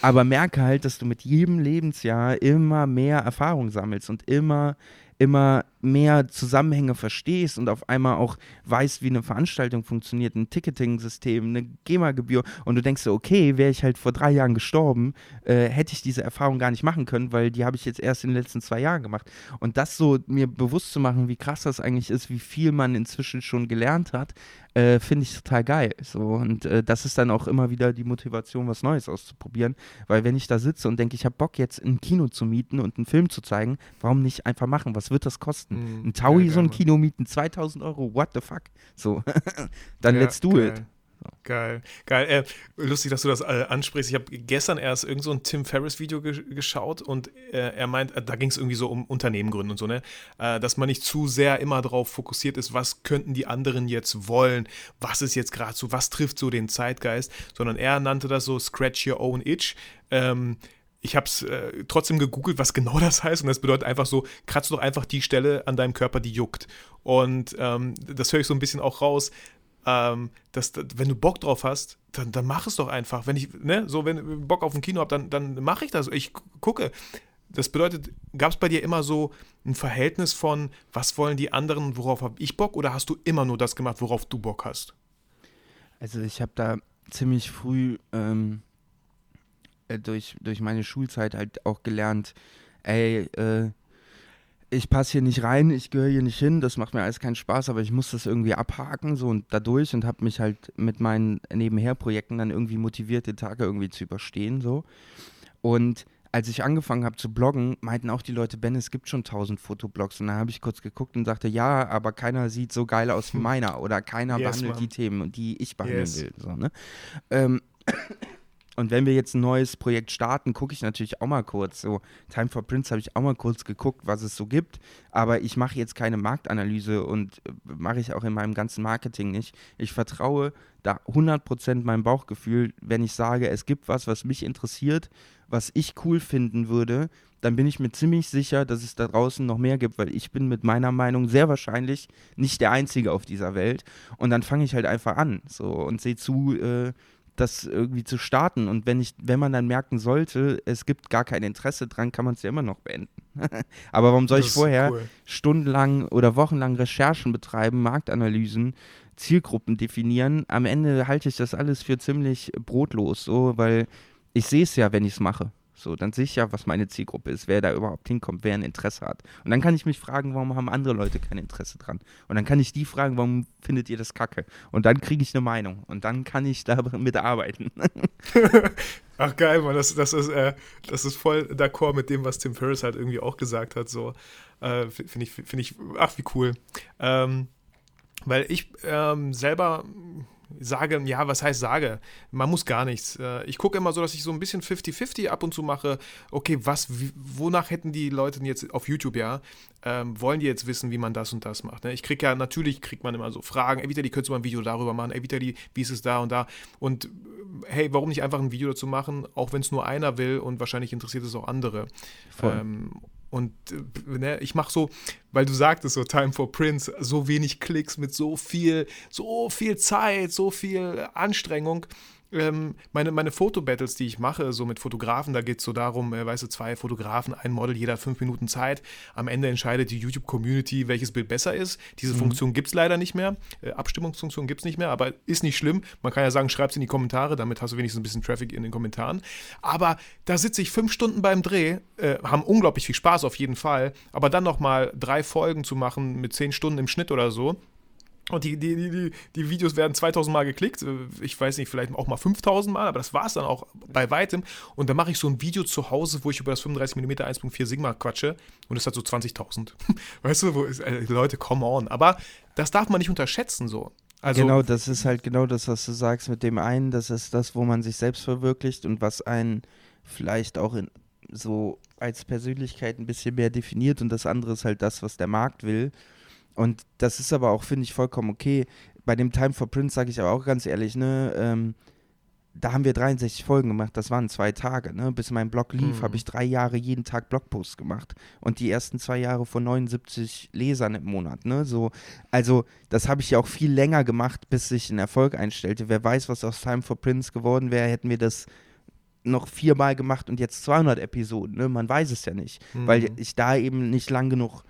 aber merke halt, dass du mit jedem Lebensjahr immer mehr Erfahrung sammelst und immer immer mehr Zusammenhänge verstehst und auf einmal auch weißt, wie eine Veranstaltung funktioniert, ein Ticketing-System, eine GEMA-Gebühr und du denkst okay, wäre ich halt vor drei Jahren gestorben, äh, hätte ich diese Erfahrung gar nicht machen können, weil die habe ich jetzt erst in den letzten zwei Jahren gemacht. Und das so mir bewusst zu machen, wie krass das eigentlich ist, wie viel man inzwischen schon gelernt hat, äh, finde ich total geil. So, und äh, das ist dann auch immer wieder die Motivation, was Neues auszuprobieren. Weil wenn ich da sitze und denke, ich habe Bock jetzt ein Kino zu mieten und einen Film zu zeigen, warum nicht einfach machen? Was wird das kosten? Mm, ein Taui ja, so ein Kino mieten, 2000 Euro, what the fuck? So, [laughs] dann ja, let's do geil. it. Geil, geil. Äh, lustig, dass du das äh, ansprichst. Ich habe gestern erst irgend so ein Tim Ferriss-Video ge geschaut und äh, er meint, äh, da ging es irgendwie so um Unternehmen gründen und so, ne? Äh, dass man nicht zu sehr immer darauf fokussiert ist, was könnten die anderen jetzt wollen, was ist jetzt gerade so, was trifft so den Zeitgeist, sondern er nannte das so Scratch Your Own Itch. Ähm, ich habe es äh, trotzdem gegoogelt, was genau [laughs] das heißt. Und das bedeutet einfach so, kratzt doch einfach die Stelle an deinem Körper, die juckt. Und ähm, das höre ich so ein bisschen auch raus ähm, dass, wenn du Bock drauf hast, dann, dann mach es doch einfach. Wenn ich, ne, so, wenn ich Bock auf ein Kino habe, dann, dann mache ich das. Ich gucke. Das bedeutet, gab es bei dir immer so ein Verhältnis von, was wollen die anderen, worauf habe ich Bock, oder hast du immer nur das gemacht, worauf du Bock hast? Also ich habe da ziemlich früh ähm, äh, durch, durch meine Schulzeit halt auch gelernt, ey, äh, ich passe hier nicht rein, ich gehöre hier nicht hin, das macht mir alles keinen Spaß, aber ich muss das irgendwie abhaken so und dadurch und habe mich halt mit meinen Nebenherprojekten dann irgendwie motiviert, den Tag irgendwie zu überstehen so. Und als ich angefangen habe zu bloggen, meinten auch die Leute, Ben, es gibt schon tausend Fotoblogs. Und dann habe ich kurz geguckt und sagte, ja, aber keiner sieht so geil aus wie meiner oder keiner [laughs] yes, behandelt man. die Themen, die ich behandeln yes. will. So, ne? ähm, und wenn wir jetzt ein neues Projekt starten, gucke ich natürlich auch mal kurz. So, Time for Prince habe ich auch mal kurz geguckt, was es so gibt. Aber ich mache jetzt keine Marktanalyse und äh, mache ich auch in meinem ganzen Marketing nicht. Ich vertraue da 100% meinem Bauchgefühl, wenn ich sage, es gibt was, was mich interessiert, was ich cool finden würde, dann bin ich mir ziemlich sicher, dass es da draußen noch mehr gibt, weil ich bin mit meiner Meinung sehr wahrscheinlich nicht der Einzige auf dieser Welt. Und dann fange ich halt einfach an so und sehe zu, äh, das irgendwie zu starten. Und wenn ich, wenn man dann merken sollte, es gibt gar kein Interesse dran, kann man es ja immer noch beenden. [laughs] Aber warum soll das ich vorher cool. stundenlang oder wochenlang Recherchen betreiben, Marktanalysen, Zielgruppen definieren? Am Ende halte ich das alles für ziemlich brotlos, so, weil ich sehe es ja, wenn ich es mache. So, dann sehe ich ja, was meine Zielgruppe ist, wer da überhaupt hinkommt, wer ein Interesse hat. Und dann kann ich mich fragen, warum haben andere Leute kein Interesse dran? Und dann kann ich die fragen, warum findet ihr das kacke? Und dann kriege ich eine Meinung. Und dann kann ich damit [laughs] arbeiten. [laughs] Ach geil, Mann, das, das, ist, äh, das ist voll d'accord mit dem, was Tim Ferriss halt irgendwie auch gesagt hat. So, äh, finde ich, finde ich, ach wie cool. Ähm, weil ich ähm, selber sage, ja, was heißt sage? Man muss gar nichts. Äh, ich gucke immer so, dass ich so ein bisschen 50-50 ab und zu mache. Okay, was, wonach hätten die Leute jetzt auf YouTube, ja, ähm, wollen die jetzt wissen, wie man das und das macht? Ne? Ich kriege ja, natürlich kriegt man immer so Fragen, ey, Vitali, könntest du mal ein Video darüber machen? Ey, Vitali, wie ist es da und da? Und äh, hey, warum nicht einfach ein Video dazu machen, auch wenn es nur einer will und wahrscheinlich interessiert es auch andere. Ähm, Und äh, ne, ich mache so, weil du sagtest so Time for Prince, so wenig Klicks mit so viel, so viel Zeit, so viel Anstrengung ähm, meine, meine Fotobattles, die ich mache, so mit Fotografen, da geht es so darum, äh, weißt du, zwei Fotografen, ein Model, jeder fünf Minuten Zeit. Am Ende entscheidet die YouTube-Community, welches Bild besser ist. Diese mhm. Funktion gibt es leider nicht mehr. Äh, Abstimmungsfunktion gibt es nicht mehr, aber ist nicht schlimm. Man kann ja sagen, schreib es in die Kommentare, damit hast du wenigstens ein bisschen Traffic in den Kommentaren. Aber da sitze ich fünf Stunden beim Dreh, äh, haben unglaublich viel Spaß auf jeden Fall, aber dann nochmal drei Folgen zu machen mit zehn Stunden im Schnitt oder so, und die, die, die, die Videos werden 2000 Mal geklickt. Ich weiß nicht, vielleicht auch mal 5000 Mal, aber das war es dann auch bei weitem. Und dann mache ich so ein Video zu Hause, wo ich über das 35mm 1.4 Sigma quatsche. Und es hat so 20.000. [laughs] Weißt du, wo ist, äh, Leute, come on. Aber das darf man nicht unterschätzen so. Also, genau, das ist halt genau das, was du sagst mit dem einen. Das ist das, wo man sich selbst verwirklicht und was einen vielleicht auch in, so als Persönlichkeit ein bisschen mehr definiert. Und das andere ist halt das, was der Markt will. Und das ist aber auch, finde ich, vollkommen okay. Bei dem Time for Prince sage ich aber auch ganz ehrlich, ne, ähm, da haben wir 63 Folgen gemacht, das waren zwei Tage, ne? Bis mein Blog lief, mhm. habe ich drei Jahre jeden Tag Blogposts gemacht. Und die ersten zwei Jahre von 79 Lesern im Monat, ne? So, also, das habe ich ja auch viel länger gemacht, bis sich ein Erfolg einstellte. Wer weiß, was aus Time for Prince geworden wäre, hätten wir das noch viermal gemacht und jetzt 200 Episoden, ne? Man weiß es ja nicht, mhm. weil ich da eben nicht lang genug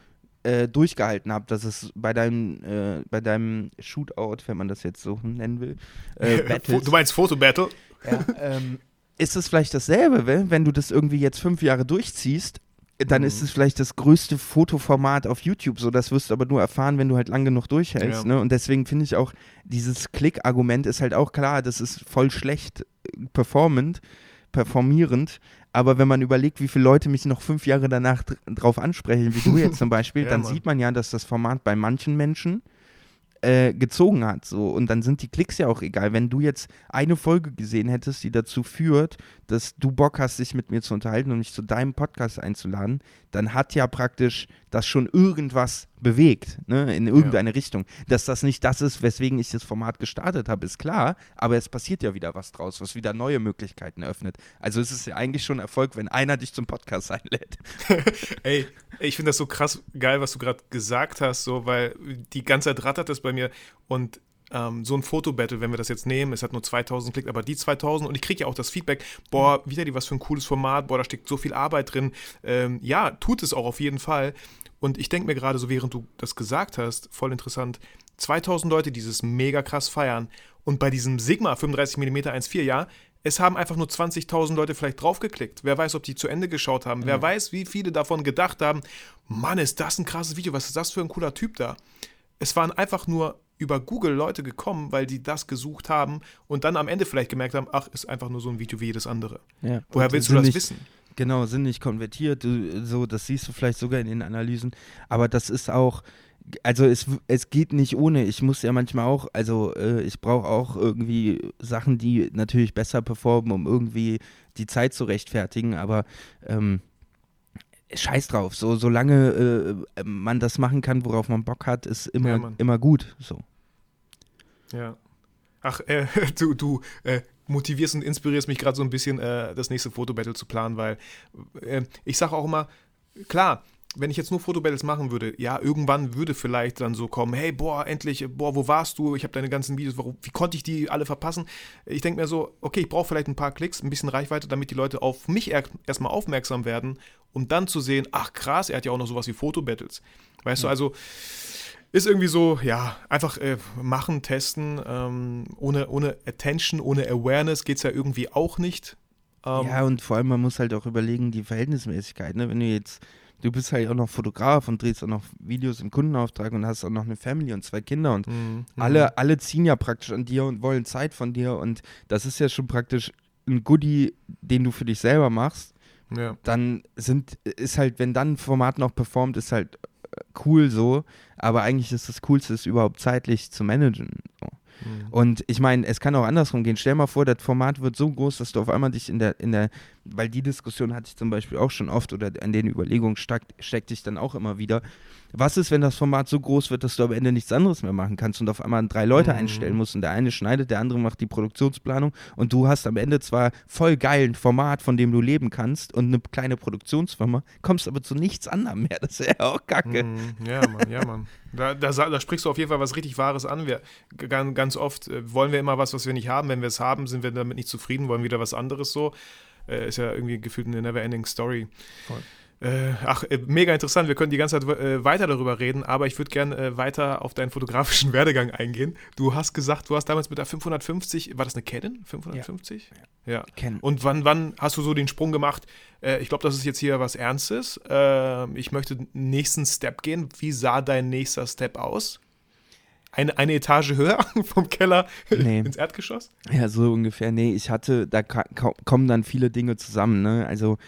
äh, durchgehalten habe, dass es bei deinem, äh, bei deinem Shootout, wenn man das jetzt so nennen will, äh, [laughs] du meinst Fotobattle? Ja, ähm, ist es vielleicht dasselbe, wenn du das irgendwie jetzt fünf Jahre durchziehst, dann mhm. ist es vielleicht das größte Fotoformat auf YouTube. So, das wirst du aber nur erfahren, wenn du halt lang genug durchhältst. Ja. Ne? Und deswegen finde ich auch, dieses Klick-Argument ist halt auch klar, das ist voll schlecht äh, performant, performierend. Aber wenn man überlegt, wie viele Leute mich noch fünf Jahre danach drauf ansprechen, wie du [laughs] jetzt zum Beispiel, ja, dann Mann. sieht man ja, dass das Format bei manchen Menschen äh, gezogen hat. So. Und dann sind die Klicks ja auch egal. Wenn du jetzt eine Folge gesehen hättest, die dazu führt, dass du Bock hast, dich mit mir zu unterhalten und mich zu deinem Podcast einzuladen, dann hat ja praktisch das schon irgendwas bewegt, ne, in irgendeine ja. Richtung. Dass das nicht das ist, weswegen ich das Format gestartet habe, ist klar, aber es passiert ja wieder was draus, was wieder neue Möglichkeiten eröffnet. Also es ist ja eigentlich schon Erfolg, wenn einer dich zum Podcast [laughs] einlädt. [laughs] Ey, ich finde das so krass geil, was du gerade gesagt hast, so, weil die ganze Zeit rattert das bei mir und ähm, so ein Fotobattle, wenn wir das jetzt nehmen, es hat nur 2000 Klicks, aber die 2000 und ich kriege ja auch das Feedback, boah, wieder die was für ein cooles Format, boah, da steckt so viel Arbeit drin. Ähm, ja, tut es auch auf jeden Fall. Und ich denke mir gerade so, während du das gesagt hast, voll interessant, 2000 Leute dieses mega krass feiern und bei diesem Sigma 35mm 1.4, ja, es haben einfach nur 20.000 Leute vielleicht draufgeklickt. Wer weiß, ob die zu Ende geschaut haben. Ja. Wer weiß, wie viele davon gedacht haben, Mann, ist das ein krasses Video, was ist das für ein cooler Typ da? Es waren einfach nur über Google Leute gekommen, weil die das gesucht haben und dann am Ende vielleicht gemerkt haben, ach, ist einfach nur so ein Video wie jedes andere. Ja, Woher willst du das nicht, wissen? Genau, sind nicht konvertiert, du, so, das siehst du vielleicht sogar in den Analysen, aber das ist auch, also es, es geht nicht ohne. Ich muss ja manchmal auch, also äh, ich brauche auch irgendwie Sachen, die natürlich besser performen, um irgendwie die Zeit zu rechtfertigen, aber ähm, scheiß drauf. So, solange äh, man das machen kann, worauf man Bock hat, ist immer, ja, immer gut. So. Ja. Ach, äh, [laughs] du, du äh, motivierst und inspirierst mich gerade so ein bisschen, äh, das nächste Fotobattle zu planen, weil äh, ich sage auch immer, klar, wenn ich jetzt nur Fotobattles machen würde, ja, irgendwann würde vielleicht dann so kommen, hey, boah, endlich, boah, wo warst du? Ich habe deine ganzen Videos, warum, wie konnte ich die alle verpassen? Ich denke mir so, okay, ich brauche vielleicht ein paar Klicks, ein bisschen Reichweite, damit die Leute auf mich er erstmal aufmerksam werden, um dann zu sehen, ach krass, er hat ja auch noch sowas wie Fotobattles. Weißt ja. du, also ist irgendwie so, ja, einfach äh, machen, testen, ähm, ohne, ohne Attention, ohne Awareness geht es ja irgendwie auch nicht. Ähm, ja, und vor allem, man muss halt auch überlegen, die Verhältnismäßigkeit, ne? wenn du jetzt du bist halt auch noch Fotograf und drehst auch noch Videos im Kundenauftrag und hast auch noch eine Family und zwei Kinder und mhm. alle, mhm. alle ziehen ja praktisch an dir und wollen Zeit von dir und das ist ja schon praktisch ein Goodie, den du für dich selber machst. Ja. Dann sind, ist halt, wenn dann ein Format noch performt, ist halt cool so, aber eigentlich ist das Coolste, es überhaupt zeitlich zu managen. So. Mhm. Und ich meine, es kann auch andersrum gehen. Stell mal vor, das Format wird so groß, dass du auf einmal dich in der, in der, weil die Diskussion hatte ich zum Beispiel auch schon oft oder an den Überlegungen steckt, steckt ich dann auch immer wieder. Was ist, wenn das Format so groß wird, dass du am Ende nichts anderes mehr machen kannst und auf einmal drei Leute mhm. einstellen musst und der eine schneidet, der andere macht die Produktionsplanung und du hast am Ende zwar voll geilen Format, von dem du leben kannst und eine kleine Produktionsfirma, kommst aber zu nichts anderem mehr. Das ist ja auch kacke. Mhm. Ja, Mann, ja, Mann. Da, da, da, sprichst du auf jeden Fall was richtig Wahres an. Wir, ganz, ganz oft äh, wollen wir immer was, was wir nicht haben. Wenn wir es haben, sind wir damit nicht zufrieden, wollen wieder was anderes so. Äh, ist ja irgendwie gefühlt eine never-ending Story. Voll. Äh, ach, äh, mega interessant. Wir können die ganze Zeit äh, weiter darüber reden, aber ich würde gerne äh, weiter auf deinen fotografischen [laughs] Werdegang eingehen. Du hast gesagt, du hast damals mit der 550, war das eine Canon? 550? Ja. ja. Canon. Und wann, wann hast du so den Sprung gemacht? Äh, ich glaube, das ist jetzt hier was Ernstes. Ähm, ich möchte den nächsten Step gehen. Wie sah dein nächster Step aus? Eine, eine Etage höher [laughs] vom Keller [laughs] nee. ins Erdgeschoss? Ja, so ungefähr. Nee, ich hatte, da kommen dann viele Dinge zusammen. Ne? Also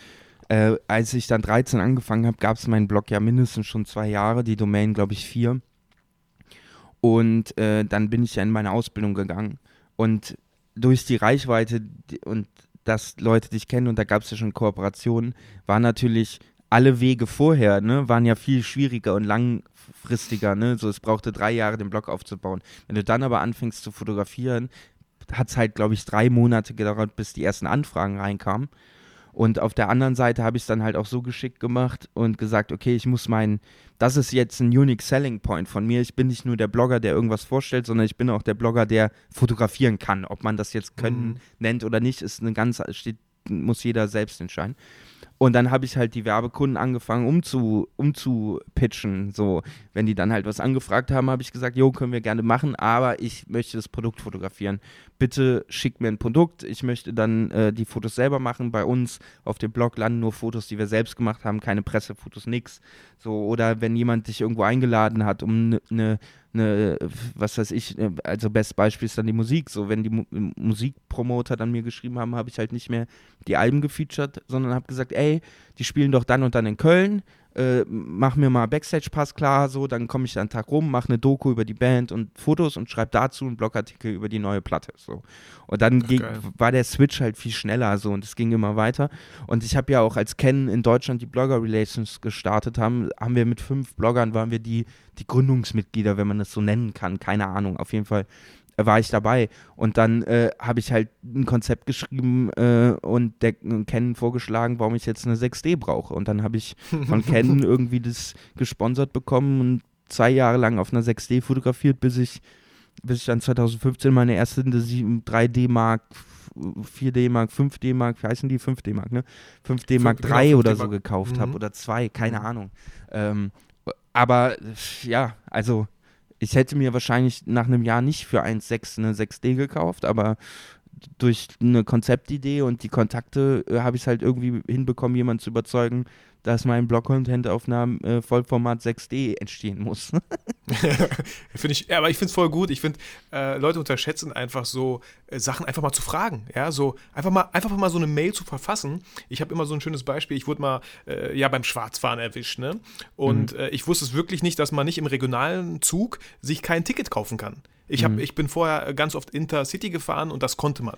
äh, als ich dann 13 angefangen habe, gab es meinen Blog ja mindestens schon zwei Jahre, die Domain glaube ich vier. Und äh, dann bin ich ja in meine Ausbildung gegangen. Und durch die Reichweite und dass Leute dich kennen, und da gab es ja schon Kooperationen, waren natürlich alle Wege vorher, ne, waren ja viel schwieriger und langfristiger, ne? So, es brauchte drei Jahre, den Blog aufzubauen. Wenn du dann aber anfängst zu fotografieren, hat es halt, glaube ich, drei Monate gedauert, bis die ersten Anfragen reinkamen. Und auf der anderen Seite habe ich es dann halt auch so geschickt gemacht und gesagt, okay, ich muss meinen, das ist jetzt ein Unique Selling Point von mir. Ich bin nicht nur der Blogger, der irgendwas vorstellt, sondern ich bin auch der Blogger, der fotografieren kann. Ob man das jetzt können mhm. nennt oder nicht, ist eine ganz, steht, muss jeder selbst entscheiden. Und dann habe ich halt die Werbekunden angefangen, um zu, um zu pitchen. So, wenn die dann halt was angefragt haben, habe ich gesagt, jo, können wir gerne machen, aber ich möchte das Produkt fotografieren. Bitte schickt mir ein Produkt. Ich möchte dann äh, die Fotos selber machen. Bei uns auf dem Blog landen nur Fotos, die wir selbst gemacht haben, keine Pressefotos, nix. So, oder wenn jemand dich irgendwo eingeladen hat, um eine ne, eine, was weiß ich, äh, also best Beispiel ist dann die Musik. So, wenn die Mu Musikpromoter dann mir geschrieben haben, habe ich halt nicht mehr die Alben gefeatured, sondern habe gesagt, ey, die spielen doch dann und dann in Köln, äh, mach mir mal Backstage-Pass klar, so, dann komme ich dann einen Tag rum, mache eine Doku über die Band und Fotos und schreibe dazu einen Blogartikel über die neue Platte, so. Und dann ging, war der Switch halt viel schneller, so, und es ging immer weiter. Und ich habe ja auch, als Ken in Deutschland die Blogger-Relations gestartet haben, haben wir mit fünf Bloggern, waren wir die, die Gründungsmitglieder, wenn man das so nennen kann, keine Ahnung, auf jeden Fall war ich dabei. Und dann äh, habe ich halt ein Konzept geschrieben äh, und der Ken vorgeschlagen, warum ich jetzt eine 6D brauche. Und dann habe ich von [laughs] Ken irgendwie das gesponsert bekommen und zwei Jahre lang auf einer 6D fotografiert, bis ich, bis ich dann 2015 meine erste 3D Mark 4D Mark, 5D Mark, wie heißen die? 5D Mark, ne? 5D Mark 3 genau, oder so gekauft mhm. habe oder 2, keine mhm. Ahnung. Ähm, aber ja, also ich hätte mir wahrscheinlich nach einem Jahr nicht für 1,6 eine 6D gekauft, aber durch eine Konzeptidee und die Kontakte äh, habe ich es halt irgendwie hinbekommen, jemanden zu überzeugen, dass mein Blog-Content auf einem äh, Vollformat 6D entstehen muss. [laughs] [laughs] finde ich, ja, aber ich finde es voll gut. Ich finde, äh, Leute unterschätzen einfach so äh, Sachen einfach mal zu fragen. Ja, so einfach mal, einfach mal so eine Mail zu verfassen. Ich habe immer so ein schönes Beispiel. Ich wurde mal äh, ja beim Schwarzfahren erwischt, ne? Und mhm. Äh, ich wusste es wirklich nicht, dass man nicht im regionalen Zug sich kein Ticket kaufen kann. Ich, hab, mhm. ich bin vorher ganz oft Intercity gefahren und das konnte man.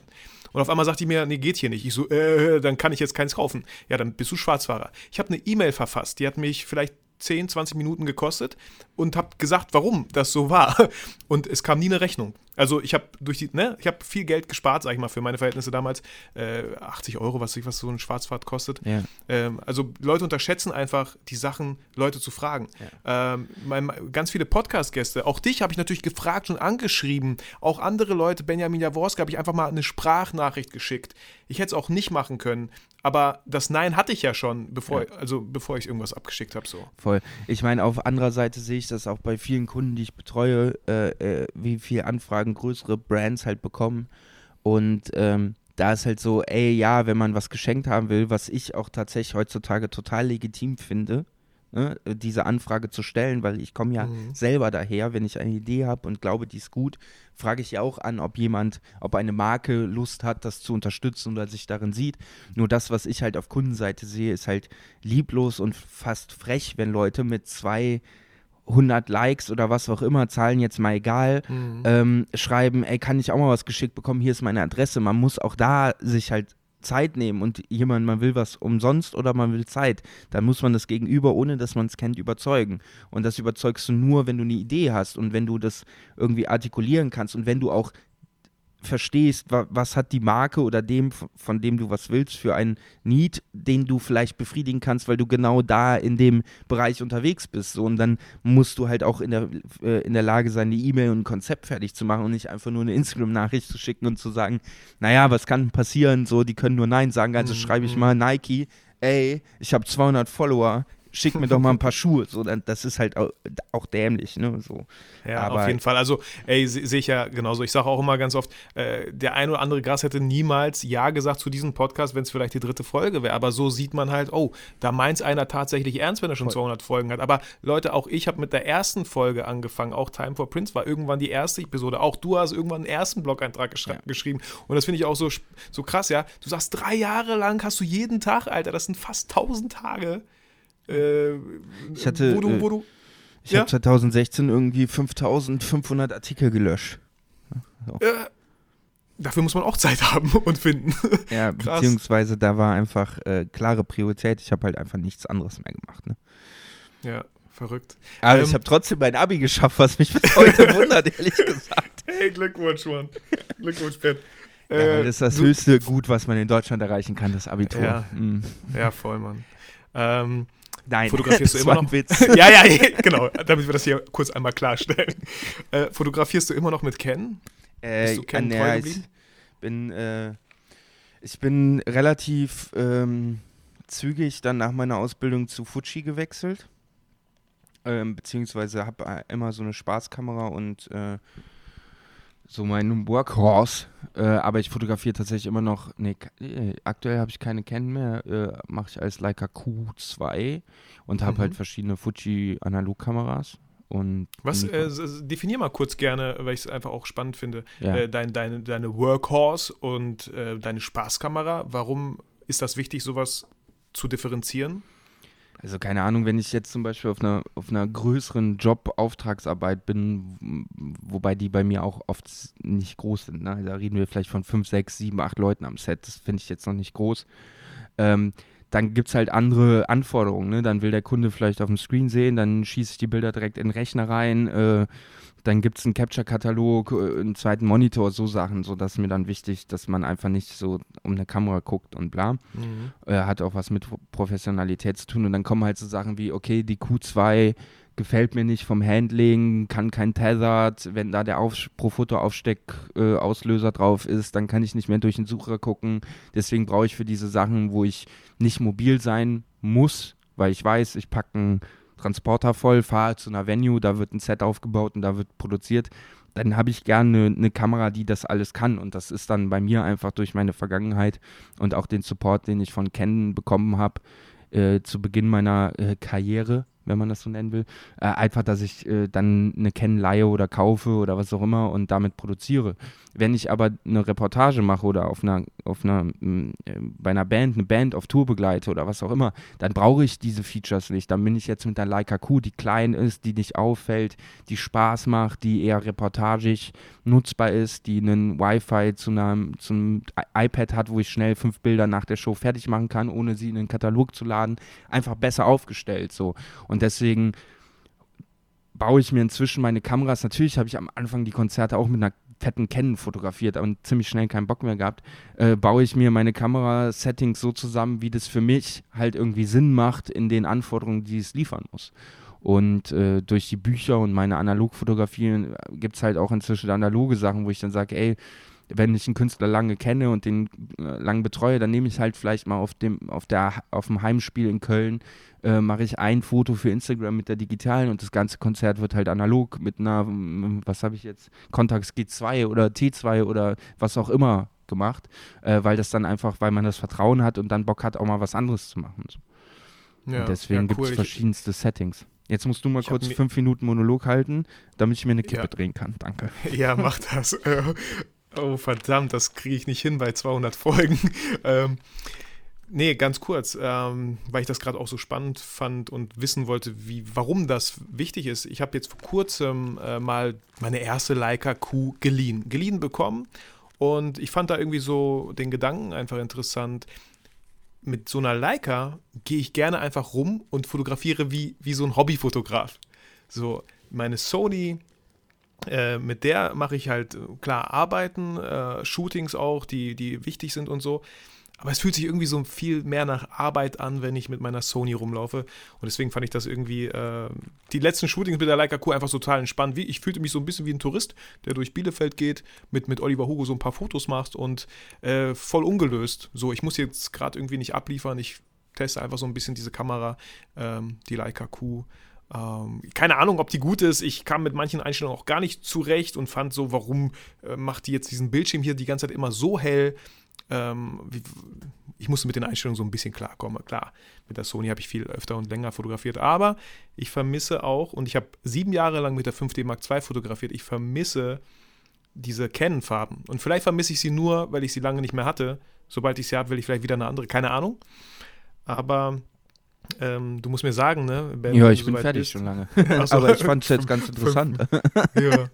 Und auf einmal sagt die mir, nee, geht hier nicht. Ich so, äh, dann kann ich jetzt keins kaufen. Ja, dann bist du Schwarzfahrer. Ich habe eine E-Mail verfasst, die hat mich vielleicht 10, 20 Minuten gekostet und habe gesagt, warum das so war. [laughs] Und es kam nie eine Rechnung. Also ich habe durch die, ne, ich habe viel Geld gespart, sag ich mal, für meine Verhältnisse damals. Äh, 80 Euro, was, was so eine Schwarzfahrt kostet. Ja. Ähm, also Leute unterschätzen einfach die Sachen, Leute zu fragen. Ja. Ähm, mein, ganz viele Podcast-Gäste, auch dich habe ich natürlich gefragt und angeschrieben. Auch andere Leute, Benjamin Jaworski, habe ich einfach mal eine Sprachnachricht geschickt. Ich hätte es auch nicht machen können, aber das Nein hatte ich ja schon, bevor, ja. also bevor ich irgendwas abgeschickt habe. So. Voll. Ich meine, auf anderer Seite sehe ich das auch bei vielen Kunden, die ich betreue, äh, äh, wie viel Anfragen größere Brands halt bekommen. Und ähm, da ist halt so, ey, ja, wenn man was geschenkt haben will, was ich auch tatsächlich heutzutage total legitim finde, ne, diese Anfrage zu stellen, weil ich komme ja mhm. selber daher, wenn ich eine Idee habe und glaube, die ist gut, frage ich ja auch an, ob jemand, ob eine Marke Lust hat, das zu unterstützen oder sich darin sieht. Nur das, was ich halt auf Kundenseite sehe, ist halt lieblos und fast frech, wenn Leute mit zwei 100 Likes oder was auch immer, Zahlen jetzt mal egal, Mhm. ähm, schreiben, ey, kann ich auch mal was geschickt bekommen, hier ist meine Adresse. Man muss auch da sich halt Zeit nehmen und jemand, man will was umsonst oder man will Zeit, dann muss man das Gegenüber, ohne dass man es kennt, überzeugen. Und das überzeugst du nur, wenn du eine Idee hast und wenn du das irgendwie artikulieren kannst und wenn du auch verstehst, wa was hat die Marke oder dem, von dem du was willst, für einen Need, den du vielleicht befriedigen kannst, weil du genau da in dem Bereich unterwegs bist. So, und dann musst du halt auch in der, äh, in der Lage sein, eine E-Mail und ein Konzept fertig zu machen und nicht einfach nur eine Instagram-Nachricht zu schicken und zu sagen, naja, was kann passieren? So, die können nur Nein sagen, also Mhm. schreibe ich mal Nike, ey, ich habe 200 Follower, schick mir doch mal ein paar Schuhe. So, dann, das ist halt auch, dämlich, ne? So. Ja, Aber- auf jeden Fall. Also, ey, se- sehe ich ja genauso. Ich sage auch immer ganz oft, äh, der ein oder andere Gras hätte niemals Ja gesagt zu diesem Podcast, wenn es vielleicht die dritte Folge wäre. Aber so sieht man halt, oh, da meint einer tatsächlich ernst, wenn er schon 200 Folgen hat. Aber Leute, auch ich habe mit der ersten Folge angefangen. Auch Time for Prince war irgendwann die erste Episode. Auch du hast irgendwann einen ersten Blog-Eintrag geschri- geschrieben. Und das finde ich auch so, so krass, ja. Du sagst, drei Jahre lang hast du jeden Tag, Alter, das sind fast 1000 Tage. Äh, Ich hatte, wo du, wo du, Ich Ja. habe 2016 irgendwie 5500 Artikel gelöscht. äh, dafür muss man auch Zeit [laughs] haben und finden. Ja, beziehungsweise da war einfach äh, klare Priorität. Ich habe halt einfach nichts anderes mehr gemacht. Ne? Ja, verrückt. Aber Ähm, ich habe trotzdem mein Abi geschafft, was mich bis heute [laughs] wundert, ehrlich gesagt. Hey, Glückwunsch, Mann. Glückwunsch, Ben. Ja, Äh, das ist das du- höchste Gut, was man in Deutschland erreichen kann, das Abitur. Ja. Mhm. Ja, voll, Mann. Ähm, Nein, Fotografierst du das immer war ein noch? Witz. [laughs] ja, ja, genau, damit wir das hier kurz einmal klarstellen. Äh, fotografierst du immer noch mit Ken? Äh, Bist du Ken ja, treu geblieben? ich bin, äh, ich bin relativ ähm, zügig dann nach meiner Ausbildung zu Fuji gewechselt. Ähm, beziehungsweise habe äh, immer so eine Spaßkamera und äh, so meinen Workhorse. Äh, aber ich fotografiere tatsächlich immer noch. Nee, äh, aktuell habe ich keine Canon mehr. Äh, Mache ich als Leica Q2 und habe Mhm. halt verschiedene Fuji Analogkameras. Und Was, äh, definier mal kurz gerne, weil ich es einfach auch spannend finde, Ja. äh, dein, deine, deine Workhorse und äh, deine Spaßkamera. Warum ist das wichtig, sowas zu differenzieren? Also keine Ahnung, wenn ich jetzt zum Beispiel auf einer, auf einer größeren Job-Auftragsarbeit bin, wobei die bei mir auch oft nicht groß sind. Ne? Da reden wir vielleicht von fünf, sechs, sieben, acht Leuten am Set. Das finde ich jetzt noch nicht groß. Ähm, dann gibt es halt andere Anforderungen. Ne? Dann will der Kunde vielleicht auf dem Screen sehen, dann schieße ich die Bilder direkt in den Rechner rein. Äh, dann gibt es einen Capture-Katalog, äh, einen zweiten Monitor, so Sachen. So, das ist mir dann wichtig, dass man einfach nicht so um eine Kamera guckt und bla äh, hat auch was mit Professionalität zu tun. Und dann kommen halt so Sachen wie, okay, die Q2 gefällt mir nicht vom Handling, kann kein Tethered, wenn da der Auf pro Foto Aufsteck äh, Auslöser drauf ist, dann kann ich nicht mehr durch den Sucher gucken. Deswegen brauche ich für diese Sachen, wo ich nicht mobil sein muss, weil ich weiß, ich packe einen Transporter voll, fahre zu einer Venue, da wird ein Set aufgebaut und da wird produziert. Dann habe ich gerne eine, Kamera, die das alles kann. Und das ist dann bei mir einfach durch meine Vergangenheit und auch den Support, den ich von Ken bekommen habe, äh, zu Beginn meiner äh, Karriere, wenn man das so nennen will, äh, einfach, dass ich äh, dann eine leihe oder kaufe oder was auch immer und damit produziere. Wenn ich aber eine Reportage mache oder auf einer, auf einer, mh, äh, bei einer Band, eine Band auf Tour begleite oder was auch immer, dann brauche ich diese Features nicht. Dann bin ich jetzt mit der Leica Q, die klein ist, die nicht auffällt, die Spaß macht, die eher reportagig nutzbar ist, die einen Wi-Fi zu einem, zum iPad hat, wo ich schnell fünf Bilder nach der Show fertig machen kann, ohne sie in den Katalog zu laden, einfach besser aufgestellt so. Und deswegen baue ich mir inzwischen meine Kameras. Natürlich habe ich am Anfang die Konzerte auch mit einer fetten Canon fotografiert und ziemlich schnell keinen Bock mehr gehabt. Äh, baue ich mir meine Kamerasettings so zusammen, wie das für mich halt irgendwie Sinn macht in den Anforderungen, die es liefern muss. Und äh, durch die Bücher und meine Analogfotografien gibt es halt auch inzwischen analoge Sachen, wo ich dann sage, ey, wenn ich einen Künstler lange kenne und den äh, lang betreue, dann nehme ich halt vielleicht mal auf dem, auf der, auf dem Heimspiel in Köln, äh, mache ich ein Foto für Instagram mit der digitalen und das ganze Konzert wird halt analog mit einer, mm, was habe ich jetzt, Contax G2 oder T2 oder was auch immer gemacht, äh, weil das dann einfach, weil man das Vertrauen hat und dann Bock hat, auch mal was anderes zu machen. Ja, und deswegen ja, gibt es cool. Verschiedenste Settings. Jetzt musst du mal Ich kurz fünf Minuten Monolog halten, damit ich mir eine Kippe Ja. drehen kann. Danke. [laughs] Ja, mach das. [laughs] Oh, verdammt, das kriege ich nicht hin bei 200 Folgen. [laughs] Ähm, Nee, ganz kurz, ähm, weil ich das gerade auch so spannend fand und wissen wollte, wie, warum das wichtig ist. Ich habe jetzt vor kurzem äh, mal meine erste Leica Q geliehen, geliehen bekommen und ich fand da irgendwie so den Gedanken einfach interessant. Mit so einer Leica gehe ich gerne einfach rum und fotografiere wie, wie so ein Hobbyfotograf. So, meine Sony äh, mit der mache ich halt klar Arbeiten, äh, Shootings auch, die, die wichtig sind und so. Aber es fühlt sich irgendwie so viel mehr nach Arbeit an, wenn ich mit meiner Sony rumlaufe. Und deswegen fand ich das irgendwie, äh, die letzten Shootings mit der Leica Q einfach total entspannt. Ich fühlte mich so ein bisschen wie ein Tourist, der durch Bielefeld geht, mit, mit Oliver Hugo so ein paar Fotos macht und äh, voll ungelöst. So, ich muss jetzt gerade irgendwie nicht abliefern. Ich teste einfach so ein bisschen diese Kamera, ähm, die Leica Q. Ähm, keine Ahnung, ob die gut ist. Ich kam mit manchen Einstellungen auch gar nicht zurecht und fand so, warum äh, macht die jetzt diesen Bildschirm hier die ganze Zeit immer so hell? ähm, wie, ich musste mit den Einstellungen so ein bisschen klarkommen. Klar, mit der Sony habe ich viel öfter und länger fotografiert, aber ich vermisse auch, und ich habe sieben Jahre lang mit der 5D Mark II fotografiert, ich vermisse diese Canon-Farben. Und vielleicht vermisse ich sie nur, weil ich sie lange nicht mehr hatte. Sobald ich sie habe, will ich vielleicht wieder eine andere, keine Ahnung. Aber ähm, du musst mir sagen, ne? Ben, ja, ich bin fertig bist. schon lange. [laughs] so. Aber ich fand es jetzt ganz interessant. [laughs] ja.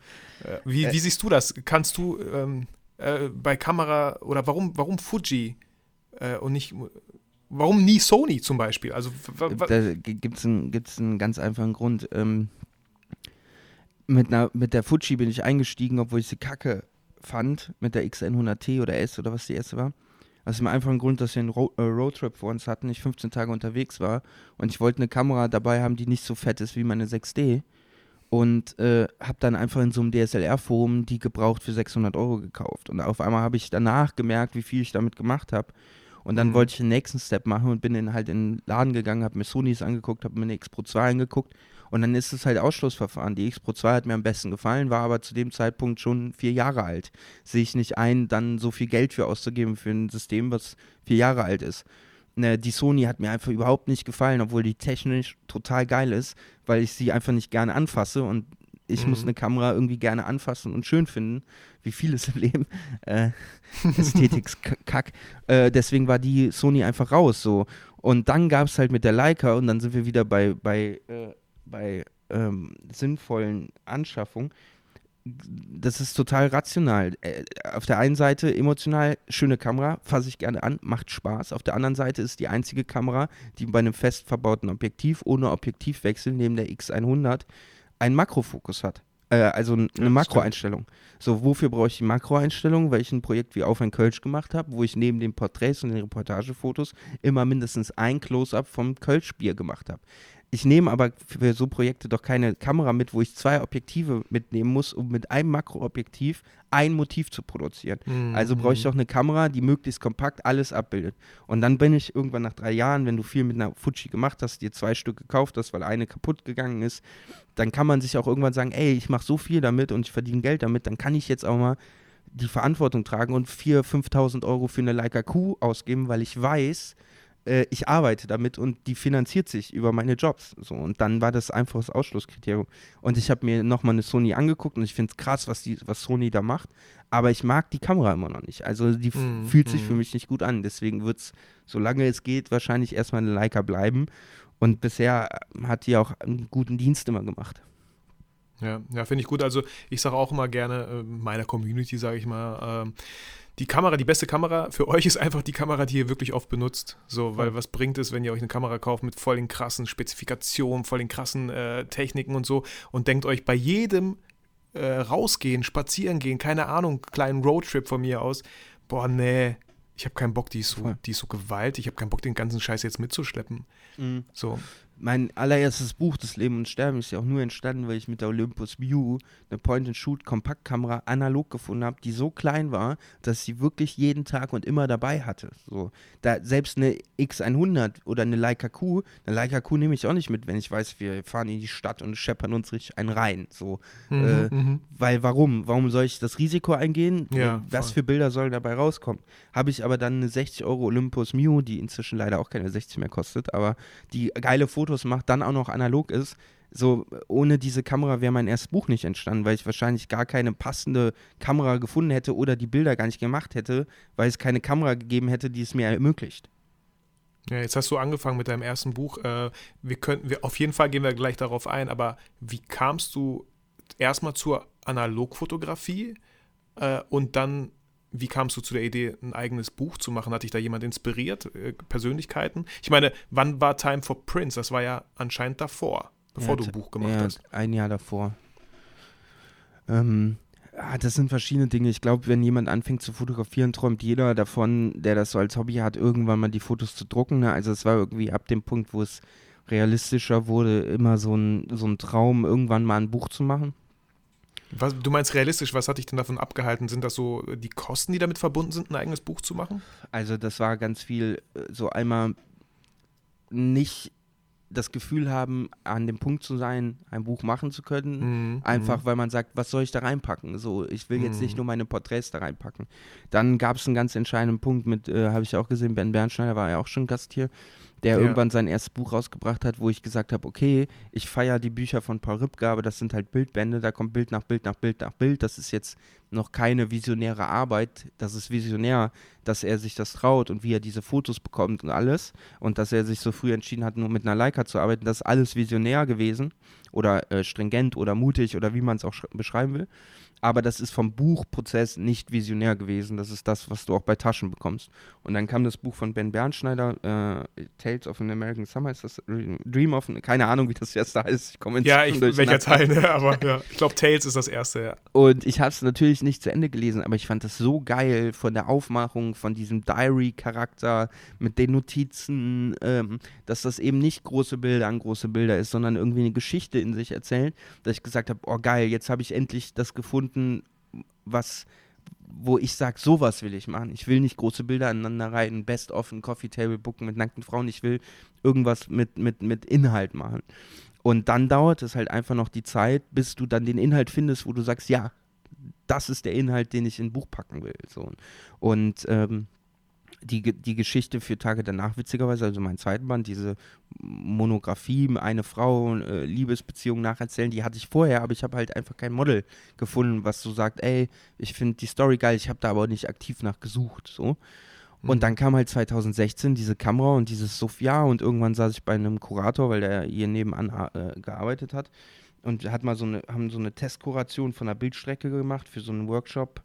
Wie, wie, siehst du das? Kannst du ähm, äh, bei Kamera oder warum, warum Fuji äh, und nicht, warum nie Sony zum Beispiel? Also, da gibt es einen, gibt's einen ganz einfachen Grund. Ähm, mit, einer, mit der Fuji bin ich eingestiegen, obwohl ich sie kacke fand, mit der X100T oder S oder was die erste war. Aus dem einfachen Grund, dass wir einen Ro äh, Roadtrip vor uns hatten, ich 15 Tage unterwegs war und ich wollte eine Kamera dabei haben, die nicht so fett ist wie meine 6D und äh, habe dann einfach in so einem DSLR-Forum die gebraucht für 600 Euro gekauft. Und auf einmal habe ich danach gemerkt, wie viel ich damit gemacht habe. Und dann mhm. wollte ich den nächsten Step machen und bin dann halt in den Laden gegangen, habe mir Sonys angeguckt, habe mir eine X Pro 2 angeguckt. Und dann ist es halt Ausschlussverfahren. Die X Pro 2 hat mir am besten gefallen, war aber zu dem Zeitpunkt schon vier Jahre alt. Sehe ich nicht ein, dann so viel Geld für auszugeben für ein System, was vier Jahre alt ist ne, die Sony hat mir einfach überhaupt nicht gefallen, obwohl die technisch total geil ist, weil ich sie einfach nicht gerne anfasse und ich mhm. muss eine Kamera irgendwie gerne anfassen und schön finden, wie vieles im Leben. [laughs] Äh, Ästhetik-Kack. Äh, deswegen war die Sony einfach raus so. Und dann gab es halt mit der Leica und dann sind wir wieder bei, bei, äh, bei ähm, sinnvollen Anschaffungen das ist total rational. Äh, auf der einen Seite emotional schöne Kamera, fasse ich gerne an, macht Spaß. Auf der anderen Seite ist die einzige Kamera, die bei einem fest verbauten Objektiv ohne Objektivwechsel neben der X100 einen Makrofokus hat. Äh, also eine ja, Makroeinstellung. So, wofür brauche ich die Makroeinstellung? Weil ich ein Projekt wie Auf ein Kölsch gemacht habe, wo ich neben den Porträts und den Reportagefotos immer mindestens ein Close-up vom Kölschbier gemacht habe. Ich nehme aber für so Projekte doch keine Kamera mit, wo ich zwei Objektive mitnehmen muss, um mit einem Makroobjektiv ein Motiv zu produzieren. Mhm. Also brauche ich doch eine Kamera, die möglichst kompakt alles abbildet. Und dann bin ich irgendwann nach drei Jahren, wenn du viel mit einer Fuji gemacht hast, dir zwei Stück gekauft hast, weil eine kaputt gegangen ist, dann kann man sich auch irgendwann sagen, ey, ich mache so viel damit und ich verdiene Geld damit, dann kann ich jetzt auch mal die Verantwortung tragen und 4.000, 5.000 Euro für eine Leica Q ausgeben, weil ich weiß, äh, ich arbeite damit und die finanziert sich über meine Jobs. So, und dann war das einfach das Ausschlusskriterium. Und ich habe mir nochmal eine Sony angeguckt und ich finde es krass, was, die, was Sony da macht. Aber ich mag die Kamera immer noch nicht. Also die mm, fühlt sich mm. für mich nicht gut an. Deswegen wird es, solange es geht, wahrscheinlich erstmal eine Leica bleiben. Und bisher hat die auch einen guten Dienst immer gemacht. Ja, ja finde ich gut. Also ich sage auch immer gerne äh, meiner Community, sage ich mal, äh, die Kamera, die beste Kamera für euch ist einfach die Kamera, die ihr wirklich oft benutzt. So, weil was bringt es, wenn ihr euch eine Kamera kauft mit voll den krassen Spezifikationen, voll den krassen äh, Techniken und so und denkt euch bei jedem äh, rausgehen, spazieren gehen, keine Ahnung, kleinen Roadtrip von mir aus, boah, nee, ich habe keinen Bock, die ist so, die ist so gewaltig, ich habe keinen Bock, den ganzen Scheiß jetzt mitzuschleppen. Mhm. So mein allererstes Buch, Das Leben und Sterben, ist ja auch nur entstanden, weil ich mit der Olympus View eine Point-and-Shoot-Kompaktkamera analog gefunden habe, die so klein war, dass sie wirklich jeden Tag und immer dabei hatte. So, da selbst eine X100 oder eine Leica Q, eine Leica Q nehme ich auch nicht mit, wenn ich weiß, wir fahren in die Stadt und scheppern uns richtig einen rein. So, mhm, äh, mhm. weil warum? Warum soll ich das Risiko eingehen? Ja, Was für Bilder sollen dabei rauskommen? Habe ich aber dann eine 60 Euro Olympus Mew, die inzwischen leider auch keine 60 mehr kostet, aber die geile Fotos Fotos macht, dann auch noch analog ist, so ohne diese Kamera wäre mein erstes Buch nicht entstanden, weil ich wahrscheinlich gar keine passende Kamera gefunden hätte oder die Bilder gar nicht gemacht hätte, weil es keine Kamera gegeben hätte, die es mir ermöglicht. Ja, jetzt hast du angefangen mit deinem ersten Buch. Äh, wir könnten, wir, auf jeden Fall gehen wir gleich darauf ein, aber wie kamst du erstmal zur Analogfotografie äh, und dann, wie kamst du zu der Idee, ein eigenes Buch zu machen? Hat dich da jemand inspiriert, äh, Persönlichkeiten? Ich meine, wann war Time for Prince? Das war ja anscheinend davor, bevor Ja, du ein Buch gemacht ja, hast. Ein Jahr davor. Ähm, ah, das sind verschiedene Dinge. Ich glaube, wenn jemand anfängt zu fotografieren, träumt jeder davon, der das so als Hobby hat, irgendwann mal die Fotos zu drucken. Ne? Also es war irgendwie ab dem Punkt, wo es realistischer wurde, immer so ein, so ein Traum, irgendwann mal ein Buch zu machen. Was, du meinst realistisch, was hat dich denn davon abgehalten? Sind das so die Kosten, die damit verbunden sind, ein eigenes Buch zu machen? Also das war ganz viel äh, so einmal nicht das Gefühl haben, an dem Punkt zu sein, ein Buch machen zu können. Mhm, Einfach, weil man sagt, was soll ich da reinpacken? So, ich will jetzt nicht Mhm. nur meine Porträts da reinpacken. Dann gab es einen ganz entscheidenden Punkt mit, äh, habe ich auch gesehen, Ben Bernschneider war ja auch schon Gast hier, der Ja. irgendwann sein erstes Buch rausgebracht hat, wo ich gesagt habe, okay, ich feiere die Bücher von Paul Ripke, aber das sind halt Bildbände, da kommt Bild nach Bild nach Bild nach Bild. Das ist jetzt noch keine visionäre Arbeit. Das ist visionär, dass er sich das traut und wie er diese Fotos bekommt und alles. Und dass er sich so früh entschieden hat, nur mit einer Leica zu arbeiten. Das ist alles visionär gewesen oder äh, stringent oder mutig oder wie man es auch sch- beschreiben will. Aber das ist vom Buchprozess nicht visionär gewesen. Das ist das, was du auch bei Taschen bekommst. Und dann kam das Buch von Ben Bernschneider, äh, Tales of an American Summer, ist das Dream of, keine Ahnung, wie das erste heißt. Ich komme Ja, inzwischen ich, welcher. Teil, ne? aber [laughs] ja. ich glaube, Tales ist das erste, ja. Und ich habe es natürlich nicht zu Ende gelesen, aber ich fand das so geil von der Aufmachung, von diesem Diary-Charakter mit den Notizen, ähm, dass das eben nicht große Bilder an große Bilder ist, sondern irgendwie eine Geschichte in sich erzählt, dass ich gesagt habe, oh geil, jetzt habe ich endlich das gefunden, was wo ich sage, sowas will ich machen. Ich will nicht große Bilder aneinander reiten, Best-of, ein Coffee-Table-Booken mit nackten Frauen. Ich will irgendwas mit, mit, mit Inhalt machen. Und dann dauert es halt einfach noch die Zeit, bis du dann den Inhalt findest, wo du sagst, ja, das ist der Inhalt, den ich in ein Buch packen will. So. Und ähm, die, die Geschichte für Tage danach, witzigerweise, also mein zweiten Band, diese Monographie, eine Frau, äh, Liebesbeziehung nacherzählen, die hatte ich vorher, aber ich habe halt einfach kein Model gefunden, was so sagt, ey, ich finde die Story geil, ich habe da aber nicht aktiv nach gesucht. So. Und dann kam halt 2016 diese Kamera und dieses Sophia und irgendwann saß ich bei einem Kurator, weil der hier nebenan äh, gearbeitet hat und hat mal so eine, haben so eine Testkuration von der Bildstrecke gemacht für so einen Workshop.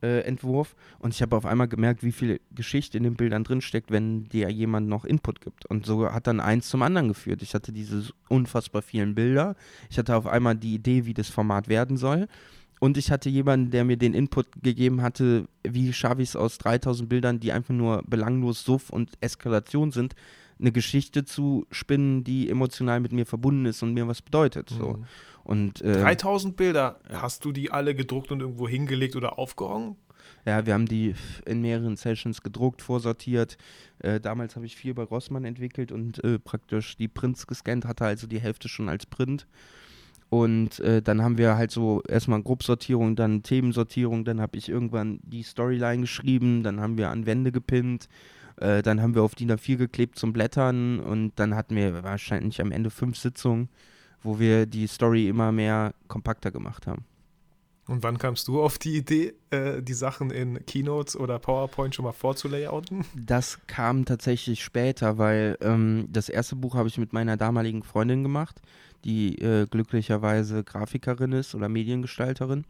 Äh, Entwurf und ich habe auf einmal gemerkt, wie viel Geschichte in den Bildern drinsteckt, wenn dir jemand noch Input gibt. Und so hat dann eins zum anderen geführt. Ich hatte diese unfassbar vielen Bilder. Ich hatte auf einmal die Idee, wie das Format werden soll. Und ich hatte jemanden, der mir den Input gegeben hatte, wie schaffe ich es aus 3000 Bildern, die einfach nur belanglos Suff und Eskalation sind, eine Geschichte zu spinnen, die emotional mit mir verbunden ist und mir was bedeutet. So. Mhm. Und äh, 3000 Bilder, hast du die alle gedruckt und irgendwo hingelegt oder aufgehangen? ja, wir haben die in mehreren Sessions gedruckt, vorsortiert. Äh, damals habe ich viel bei Rossmann entwickelt und äh, praktisch die Prints gescannt, hatte also die Hälfte schon als Print. Und äh, dann haben wir halt so erstmal Gruppsortierung, dann Themensortierung, dann habe ich irgendwann die Storyline geschrieben, dann haben wir an Wände gepinnt, äh, dann haben wir auf DIN A4 geklebt zum Blättern und dann hatten wir wahrscheinlich am Ende fünf Sitzungen, wo wir die Story immer mehr kompakter gemacht haben. Und wann kamst du auf die Idee, äh, die Sachen in Keynotes oder PowerPoint schon mal vorzulayouten? Das kam tatsächlich später, weil ähm, das erste Buch habe ich mit meiner damaligen Freundin gemacht, die äh, glücklicherweise Grafikerin ist oder Mediengestalterin.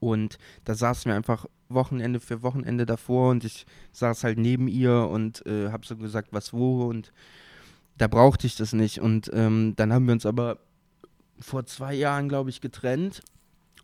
Und da saßen wir einfach Wochenende für Wochenende davor und ich saß halt neben ihr und äh, habe so gesagt, was wo und da brauchte ich das nicht. Und ähm, dann haben wir uns aber vor zwei Jahren, glaube ich, getrennt.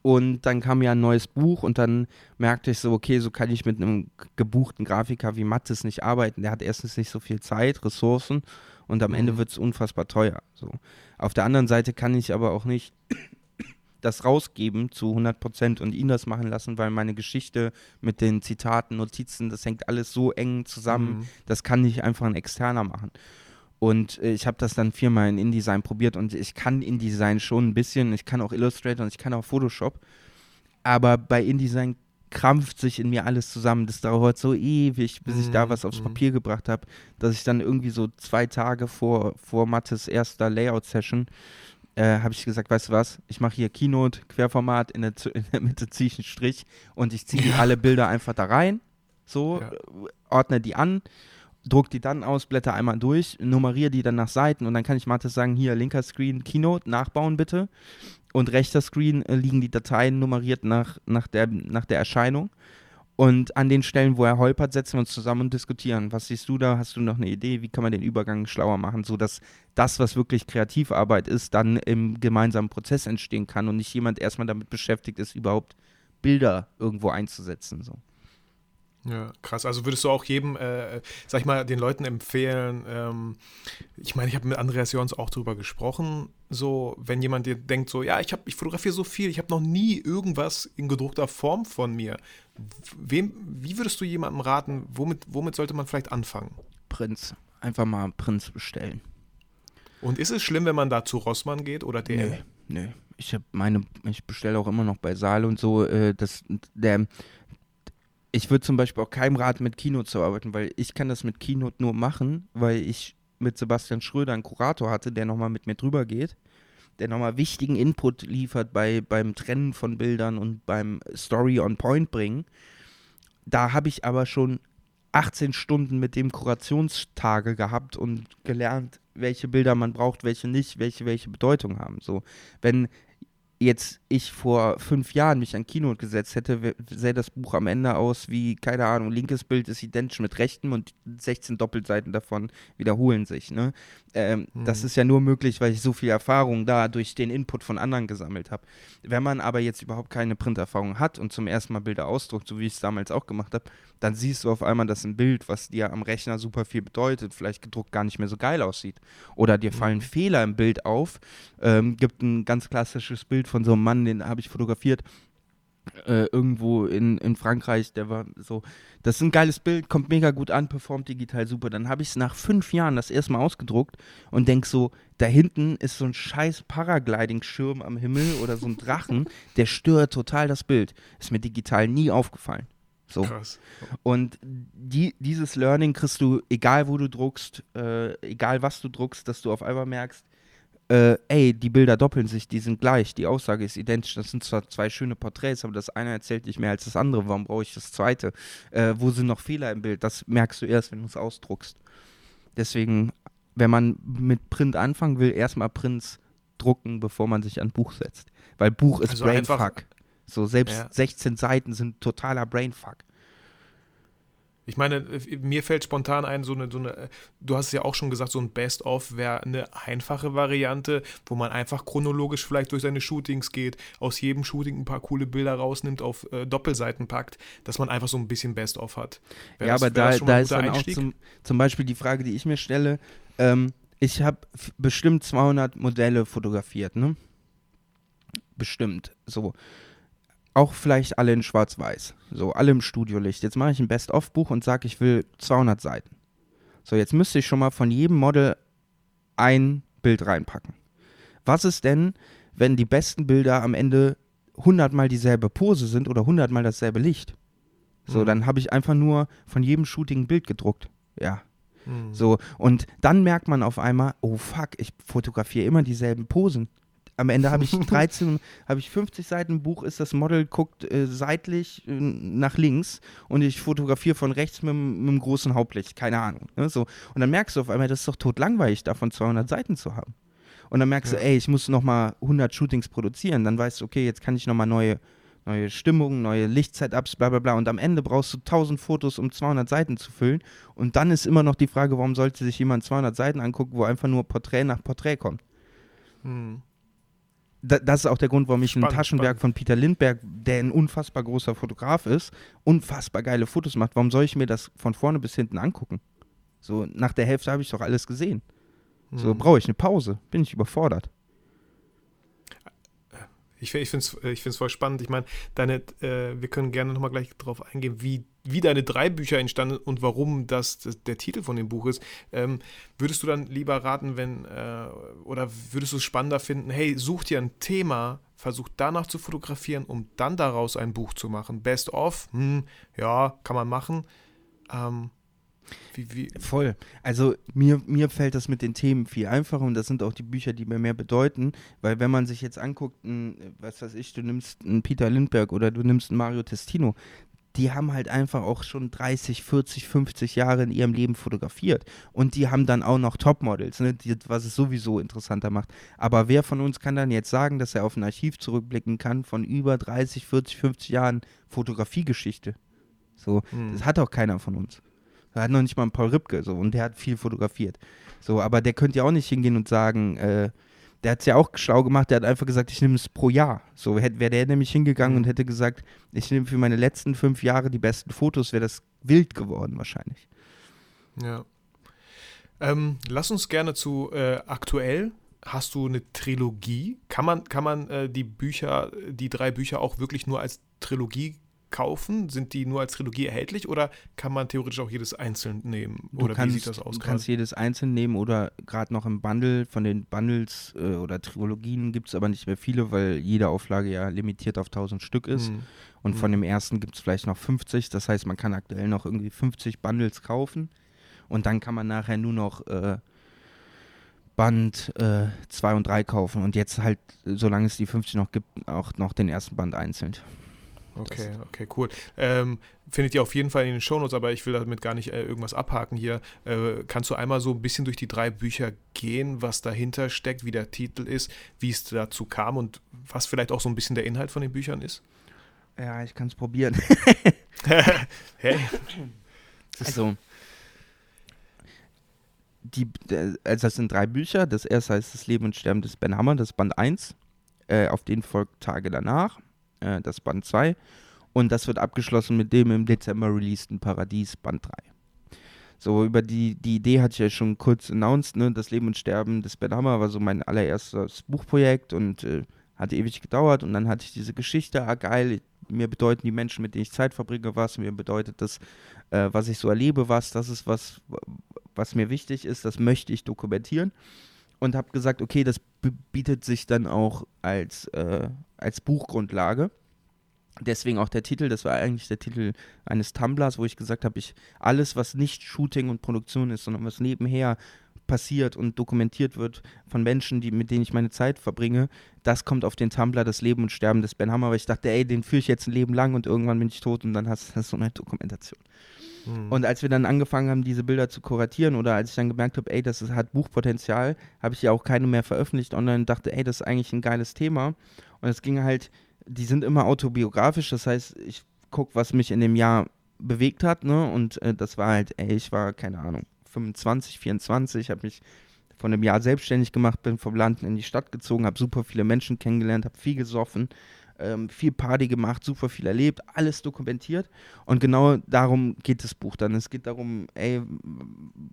Und dann kam ja ein neues Buch und dann merkte ich so, okay, so kann ich mit einem gebuchten Grafiker wie Mattes nicht arbeiten. Der hat erstens nicht so viel Zeit, Ressourcen und am Ende Mhm. wird es unfassbar teuer. So. Auf der anderen Seite kann ich aber auch nicht [coughs] das rausgeben zu 100 Prozent und ihn das machen lassen, weil meine Geschichte mit den Zitaten, Notizen, das hängt alles so eng zusammen, Mhm. das kann nicht einfach ein Externer machen. Und äh, ich habe das dann viermal in InDesign probiert und ich kann InDesign schon ein bisschen, ich kann auch Illustrator und ich kann auch Photoshop, aber bei InDesign krampft sich in mir alles zusammen. Das dauert so ewig, bis ich da Mhm, was aufs mhm. Papier gebracht habe, dass ich dann irgendwie so zwei Tage vor, vor Mattes erster Layout-Session äh, habe ich gesagt, weißt du was, ich mache hier Keynote, Querformat, in der, in der Mitte ziehe ich einen Strich und ich ziehe Ja. alle Bilder einfach da rein, so, Ja. ordne die an druck die dann aus, blätter einmal durch, nummeriere die dann nach Seiten und dann kann ich Mathis sagen, hier linker Screen Keynote, nachbauen bitte. Und rechter Screen äh, liegen die Dateien nummeriert nach, nach, der, nach der Erscheinung. Und an den Stellen, wo er holpert, setzen wir uns zusammen und diskutieren. Was siehst du da? Hast du noch eine Idee? Wie kann man den Übergang schlauer machen, sodass das, was wirklich Kreativarbeit ist, dann im gemeinsamen Prozess entstehen kann und nicht jemand erstmal damit beschäftigt ist, überhaupt Bilder irgendwo einzusetzen. So. Ja, krass. Also würdest du auch jedem, äh, sag ich mal, den Leuten empfehlen, ähm, ich meine, ich habe mit Andreas Jons auch drüber gesprochen, so, wenn jemand dir denkt, so, ja, ich, hab, ich fotografiere so viel, ich habe noch nie irgendwas in gedruckter Form von mir. Wem, wie würdest du jemandem raten, womit, womit sollte man vielleicht anfangen? Prinz. Einfach mal Prinz bestellen. Und ist es schlimm, wenn man da zu Rossmann geht oder DM? Nö, nö. Ich habe meine, ich bestelle auch immer noch bei Saal und so. Äh, das, der, ich würde zum Beispiel auch keinem raten, mit Keynote zu arbeiten, weil ich kann das mit Keynote nur machen, weil ich mit Sebastian Schröder einen Kurator hatte, der nochmal mit mir drüber geht, der nochmal wichtigen Input liefert bei, beim Trennen von Bildern und beim Story on Point bringen. Da habe ich aber schon 18 Stunden mit dem Kurationstage gehabt und gelernt, welche Bilder man braucht, welche nicht, welche welche Bedeutung haben. So, wenn jetzt ich vor fünf Jahren mich an Keynote gesetzt hätte, sähe das Buch am Ende aus wie, keine Ahnung, linkes Bild ist identisch mit rechtem und 16 Doppelseiten davon wiederholen sich. Ne? Ähm, mhm. Das ist ja nur möglich, weil ich so viel Erfahrung da durch den Input von anderen gesammelt habe. Wenn man aber jetzt überhaupt keine Printerfahrung hat und zum ersten Mal Bilder ausdruckt, so wie ich es damals auch gemacht habe, dann siehst du auf einmal, dass ein Bild, was dir am Rechner super viel bedeutet, vielleicht gedruckt gar nicht mehr so geil aussieht. Oder dir fallen mhm. Fehler im Bild auf. Ähm, gibt ein ganz klassisches Bild von so einem Mann, den habe ich fotografiert. Äh, irgendwo in, in Frankreich, der war so, das ist ein geiles Bild, kommt mega gut an, performt digital super. Dann habe ich es nach fünf Jahren das erste Mal ausgedruckt und denke so, da hinten ist so ein scheiß Paragliding-Schirm am Himmel oder so ein Drachen, [laughs] der stört total das Bild. Ist mir digital nie aufgefallen. So. Krass. Und die, dieses Learning kriegst du, egal wo du druckst, äh, egal was du druckst, dass du auf einmal merkst, äh, ey, die Bilder doppeln sich, die sind gleich, die Aussage ist identisch. Das sind zwar zwei schöne Porträts, aber das eine erzählt nicht mehr als das andere. Warum brauche ich das zweite? Äh, wo sind noch Fehler im Bild? Das merkst du erst, wenn du es ausdruckst. Deswegen, wenn man mit Print anfangen will, erstmal Prints drucken, bevor man sich an Buch setzt. Weil Buch ist also Brainfuck. So selbst ja. 16 Seiten sind totaler Brainfuck. Ich meine, mir fällt spontan ein, so eine, so eine, du hast es ja auch schon gesagt, so ein Best-of wäre eine einfache Variante, wo man einfach chronologisch vielleicht durch seine Shootings geht, aus jedem Shooting ein paar coole Bilder rausnimmt, auf äh, Doppelseiten packt, dass man einfach so ein bisschen Best-of hat. Wär ja, das, aber da, da ist dann Einstieg? auch zum, zum, Beispiel die Frage, die ich mir stelle, ähm, ich habe bestimmt 200 Modelle fotografiert, ne? Bestimmt, so auch vielleicht alle in Schwarz-Weiß. So, alle im Studiolicht. Jetzt mache ich ein Best-of-Buch und sage, ich will 200 Seiten. So, jetzt müsste ich schon mal von jedem Model ein Bild reinpacken. Was ist denn, wenn die besten Bilder am Ende 100 mal dieselbe Pose sind oder 100 mal dasselbe Licht? So, mhm. dann habe ich einfach nur von jedem Shooting ein Bild gedruckt. Ja. Mhm. So, und dann merkt man auf einmal, oh fuck, ich fotografiere immer dieselben Posen am Ende habe ich [laughs] 13, habe ich 50 Seiten Buch, ist das Model, guckt äh, seitlich äh, nach links und ich fotografiere von rechts mit, mit einem großen Hauptlicht, keine Ahnung. Ne, so. Und dann merkst du auf einmal, das ist doch tot langweilig, davon 200 Seiten zu haben. Und dann merkst ja. du, ey, ich muss nochmal 100 Shootings produzieren. Dann weißt du, okay, jetzt kann ich nochmal neue, neue Stimmungen, neue Lichtsetups, bla bla bla. Und am Ende brauchst du 1000 Fotos, um 200 Seiten zu füllen. Und dann ist immer noch die Frage, warum sollte sich jemand 200 Seiten angucken, wo einfach nur Porträt nach Porträt kommt. Hm das ist auch der Grund, warum ich spannend, ein Taschenwerk spannend. von Peter Lindberg, der ein unfassbar großer Fotograf ist, unfassbar geile Fotos macht. Warum soll ich mir das von vorne bis hinten angucken? So, nach der Hälfte habe ich doch alles gesehen. So, hm. brauche ich eine Pause, bin ich überfordert. Ich, ich finde es ich find's voll spannend. Ich meine, deine, äh, wir können gerne nochmal gleich darauf eingehen, wie, wie deine drei Bücher entstanden und warum das, das der Titel von dem Buch ist. Ähm, würdest du dann lieber raten, wenn, äh, oder würdest du es spannender finden, hey, such dir ein Thema, versuch danach zu fotografieren, um dann daraus ein Buch zu machen. Best of, hm, ja, kann man machen. Ähm, wie, wie? Voll. Also mir, mir fällt das mit den Themen viel einfacher und das sind auch die Bücher, die mir mehr bedeuten, weil wenn man sich jetzt anguckt, ein, was weiß ich, du nimmst einen Peter Lindbergh oder du nimmst einen Mario Testino, die haben halt einfach auch schon 30, 40, 50 Jahre in ihrem Leben fotografiert. Und die haben dann auch noch Topmodels, ne, die, was es sowieso interessanter macht. Aber wer von uns kann dann jetzt sagen, dass er auf ein Archiv zurückblicken kann von über 30, 40, 50 Jahren Fotografiegeschichte? So, Hm. das hat auch keiner von uns. Da hat noch nicht mal ein Paul Ripke so und der hat viel fotografiert. So, aber der könnte ja auch nicht hingehen und sagen, äh, der hat es ja auch schlau gemacht, der hat einfach gesagt, ich nehme es pro Jahr. So wäre der nämlich hingegangen und hätte gesagt, ich nehme für meine letzten fünf Jahre die besten Fotos, wäre das wild geworden wahrscheinlich. Ja. Ähm, lass uns gerne zu äh, aktuell. Hast du eine Trilogie? Kann man, kann man äh, die Bücher, die drei Bücher auch wirklich nur als Trilogie kaufen? Sind die nur als Trilogie erhältlich oder kann man theoretisch auch jedes einzeln nehmen? Du Oder kannst, wie sieht das aus Du kannst jedes einzeln nehmen oder gerade noch im Bundle. Von den Bundles äh, oder Trilogien gibt es aber nicht mehr viele, weil jede Auflage ja limitiert auf 1000 Stück ist. Hm. Und von Mhm. dem ersten gibt es vielleicht noch 50. Das heißt, man kann aktuell noch irgendwie 50 Bundles kaufen. Und dann kann man nachher nur noch äh, Band 2 und 3 kaufen. Und jetzt halt, äh, solange es die 50 noch gibt, auch noch den ersten Band einzeln. Okay, okay, cool. Ähm, findet ihr auf jeden Fall in den Shownotes, aber ich will damit gar nicht äh, irgendwas abhaken hier. Äh, kannst du einmal so ein bisschen durch die drei Bücher gehen, was dahinter steckt, wie der Titel ist, wie es dazu kam und was vielleicht auch so ein bisschen der Inhalt von den Büchern ist? Ja, ich kann es probieren. [laughs] hey. Es ist so. Die, äh, also das sind drei Bücher. Das erste heißt Das Leben und Sterben des Ben Hammer, das ist Band 1. Äh, auf den folgt Tage danach, äh, das Band 2. Und das wird abgeschlossen mit dem im Dezember releaseden Paradies, Band 3. So, über die, die Idee hatte ich ja schon kurz announced, ne? Das Leben und Sterben des Ben Hammer war so mein allererstes Buchprojekt und äh, hat ewig gedauert. Und dann hatte ich diese Geschichte, ah geil, mir bedeuten die Menschen, mit denen ich Zeit verbringe, was, mir bedeutet das, äh, was ich so erlebe, was, das ist was, was mir wichtig ist, das möchte ich dokumentieren. Und habe gesagt, okay, das bietet sich dann auch als, äh, als Buchgrundlage. Deswegen auch der Titel, das war eigentlich der Titel eines Tumblers, wo ich gesagt habe, ich alles, was nicht Shooting und Produktion ist, sondern was nebenher passiert und dokumentiert wird von Menschen, die, mit denen ich meine Zeit verbringe, das kommt auf den Tumblr, das Leben und Sterben des Ben Hammer, weil ich dachte, ey, den führe ich jetzt ein Leben lang und irgendwann bin ich tot und dann hast du so eine Dokumentation. Hm. Und als wir dann angefangen haben, diese Bilder zu kuratieren oder als ich dann gemerkt habe, ey, das ist, hat Buchpotenzial, habe ich ja auch keine mehr veröffentlicht online und dachte, ey, das ist eigentlich ein geiles Thema. Und es ging halt, die sind immer autobiografisch, das heißt, ich gucke, was mich in dem Jahr bewegt hat, ne? Und äh, das war halt, ey, ich war, keine Ahnung, 25, 24, habe mich von einem Jahr selbstständig gemacht, bin vom Land in die Stadt gezogen, habe super viele Menschen kennengelernt, habe viel gesoffen, ähm, viel Party gemacht, super viel erlebt, alles dokumentiert. Und genau darum geht das Buch dann. Es geht darum, ey,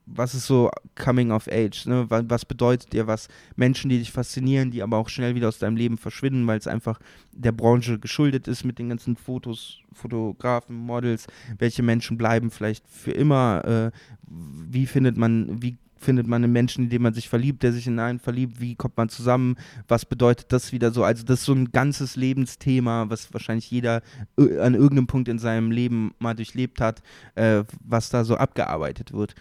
was ist so Coming of Age? Ne? Was, was bedeutet dir was? Menschen, die dich faszinieren, die aber auch schnell wieder aus deinem Leben verschwinden, weil es einfach der Branche geschuldet ist mit den ganzen Fotos, Fotografen, Models. Welche Menschen bleiben vielleicht für immer? Äh, wie findet man, wie findet man einen Menschen, in den man sich verliebt, der sich in einen verliebt, wie kommt man zusammen, was bedeutet das wieder so, also das ist so ein ganzes Lebensthema, was wahrscheinlich jeder äh, an irgendeinem Punkt in seinem Leben mal durchlebt hat, äh, was da so abgearbeitet wird.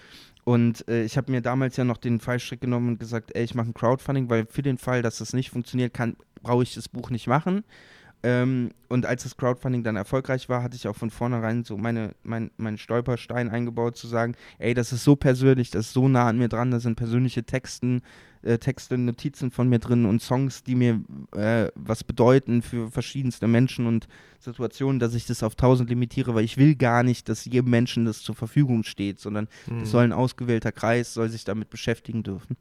Und äh, ich habe mir damals ja noch den Fallstrick genommen und gesagt, ey, ich mache ein Crowdfunding, weil für den Fall, dass das nicht funktioniert, kann, brauche ich das Buch nicht machen. Ähm, und als das Crowdfunding dann erfolgreich war, hatte ich auch von vornherein so meine, mein, meinen Stolperstein eingebaut, zu sagen, ey, das ist so persönlich, das ist so nah an mir dran, da sind persönliche Texten, äh, Texte, Notizen von mir drin und Songs, die mir äh, was bedeuten für verschiedenste Menschen und Situationen, dass ich das auf 1000 limitiere, weil ich will gar nicht, dass jedem Menschen das zur Verfügung steht, sondern Hm. es soll ein ausgewählter Kreis, soll sich damit beschäftigen dürfen.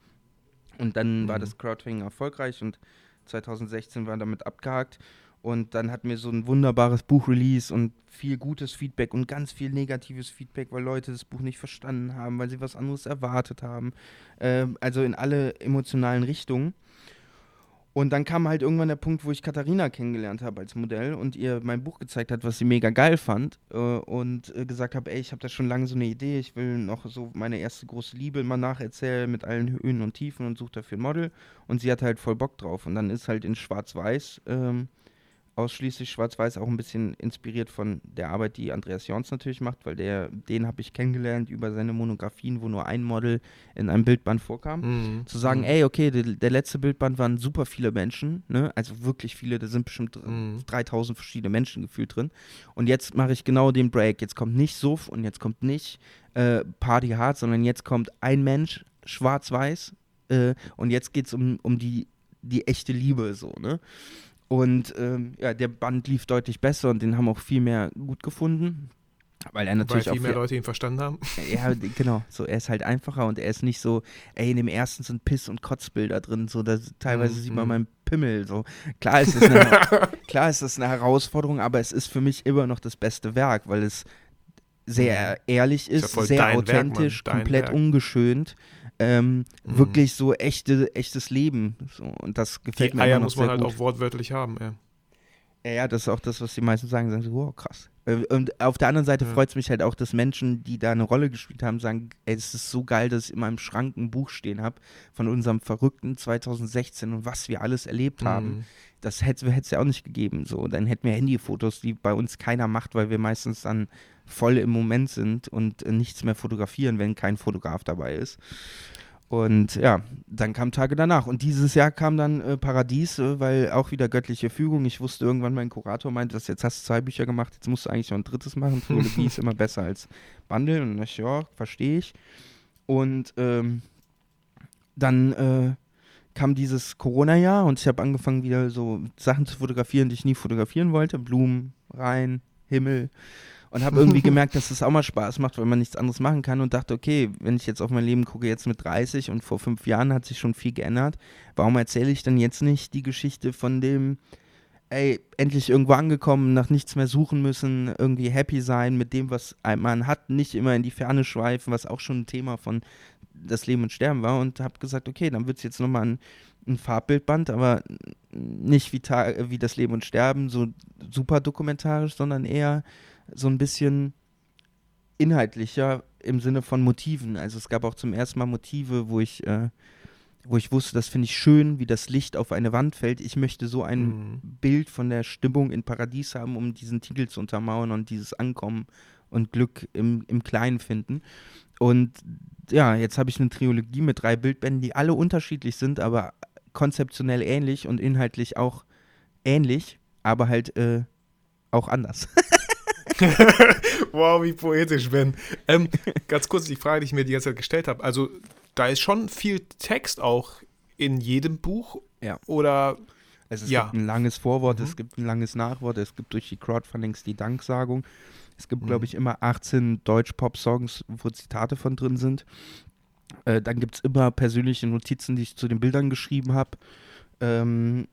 Und dann war Mhm. das Crowdfunding erfolgreich und 2016 war damit abgehakt. Und dann hatten wir so ein wunderbares Buchrelease und viel gutes Feedback und ganz viel negatives Feedback, weil Leute das Buch nicht verstanden haben, weil sie was anderes erwartet haben. Ähm, also in alle emotionalen Richtungen. Und dann kam halt irgendwann der Punkt, wo ich Katharina kennengelernt habe als Modell und ihr mein Buch gezeigt hat, was sie mega geil fand äh, und äh, gesagt habe, ey, ich habe da schon lange so eine Idee, ich will noch so meine erste große Liebe mal nacherzählen mit allen Höhen und Tiefen und suche dafür ein Model und sie hatte halt voll Bock drauf und dann ist halt in Schwarz-Weiß ähm, ausschließlich schwarz-weiß, auch ein bisschen inspiriert von der Arbeit, die Andreas Jorns natürlich macht, weil der, den habe ich kennengelernt über seine Monografien, wo nur ein Model in einem Bildband vorkam. Mhm. Zu sagen, Mhm. ey, okay, der, der letzte Bildband waren super viele Menschen, ne? also wirklich viele, da sind bestimmt Mhm. 3000 verschiedene Menschen gefühlt drin. Und jetzt mache ich genau den Break. Jetzt kommt nicht Suff und jetzt kommt nicht äh, Party Hard, sondern jetzt kommt ein Mensch, schwarz-weiß, äh, und jetzt geht es um, um die, die echte Liebe, so, ne? Und ähm, ja, der Band lief deutlich besser und den haben auch viel mehr gut gefunden. Weil er Weil natürlich auch viel mehr viel- Leute ihn verstanden haben. [laughs] ja, genau. So, er ist halt einfacher und er ist nicht so, ey, in dem ersten sind Piss- und Kotzbilder drin, so, da teilweise Mhm, sieht man mhm. meinen Pimmel, so. Klar ist, es eine, [laughs] klar ist das eine Herausforderung, aber es ist für mich immer noch das beste Werk, weil es sehr ehrlich Mhm. Ist ja ist, voll sehr Werk, authentisch, dein komplett Werk. ungeschönt, ähm, Mhm. wirklich so echte, echtes Leben, so. Und das gefällt Die mir Eier muss man halt gut. auch wortwörtlich haben, ja. Ja, ja, das ist auch das, was die meisten sagen, sagen so, wow, krass. Äh, Und auf der anderen Seite Ja. freut es mich halt auch, dass Menschen, die da eine Rolle gespielt haben, sagen, ey, es ist so geil, dass ich in meinem Schrank ein Buch stehen habe von unserem verrückten 2016 und was wir alles erlebt haben. Mhm. Das hätte es ja auch nicht gegeben. So, dann hätten wir Handyfotos, die bei uns keiner macht, weil wir meistens dann voll im Moment sind und nichts mehr fotografieren, wenn kein Fotograf dabei ist. Und ja, dann kam Tage danach. Und dieses Jahr kam dann äh, Paradies, äh, weil auch wieder göttliche Fügung. Ich wusste irgendwann, mein Kurator meinte, dass jetzt hast du zwei Bücher gemacht, jetzt musst du eigentlich noch ein drittes machen. [laughs] Trilogie ist immer besser als Bundle. Und ich, ja, verstehe ich. Und ähm, dann äh, kam dieses Corona-Jahr und ich habe angefangen, wieder so Sachen zu fotografieren, die ich nie fotografieren wollte. Blumen, Rhein, Himmel. Und habe irgendwie [laughs] gemerkt, dass es auch mal Spaß macht, weil man nichts anderes machen kann und dachte, okay, wenn ich jetzt auf mein Leben gucke, jetzt mit 30 und vor fünf Jahren hat sich schon viel geändert, warum erzähle ich dann jetzt nicht die Geschichte von dem, ey, endlich irgendwo angekommen, nach nichts mehr suchen müssen, irgendwie happy sein mit dem, was man hat, nicht immer in die Ferne schweifen, was auch schon ein Thema von das Leben und Sterben war und habe gesagt, okay, dann wird es jetzt nochmal ein, ein Farbbildband, aber nicht wie, Ta wie das Leben und Sterben, so super dokumentarisch, sondern eher so ein bisschen inhaltlicher im Sinne von Motiven. Also es gab auch zum ersten Mal Motive, wo ich, äh, wo ich wusste, das finde ich schön, wie das Licht auf eine Wand fällt. Ich möchte so ein Mhm. Bild von der Stimmung in Paradies haben, um diesen Titel zu untermauern und dieses Ankommen und Glück im, im Kleinen finden. Und ja, jetzt habe ich eine Trilogie mit drei Bildbänden, die alle unterschiedlich sind, aber konzeptionell ähnlich und inhaltlich auch ähnlich, aber halt äh, auch anders. [laughs] [laughs] wow, wie poetisch, Ben. Ähm, ganz kurz die Frage, die ich mir die ganze Zeit gestellt habe. Also, da ist schon viel Text auch in jedem Buch. Ja. Oder Also es Ja. gibt ein langes Vorwort, Mhm. es gibt ein langes Nachwort, es gibt durch die Crowdfundings die Danksagung. Es gibt, Mhm. glaube ich, immer 18 Deutsch-Pop-Songs, wo Zitate von drin sind. Äh, dann gibt es immer persönliche Notizen, die ich zu den Bildern geschrieben habe, ähm,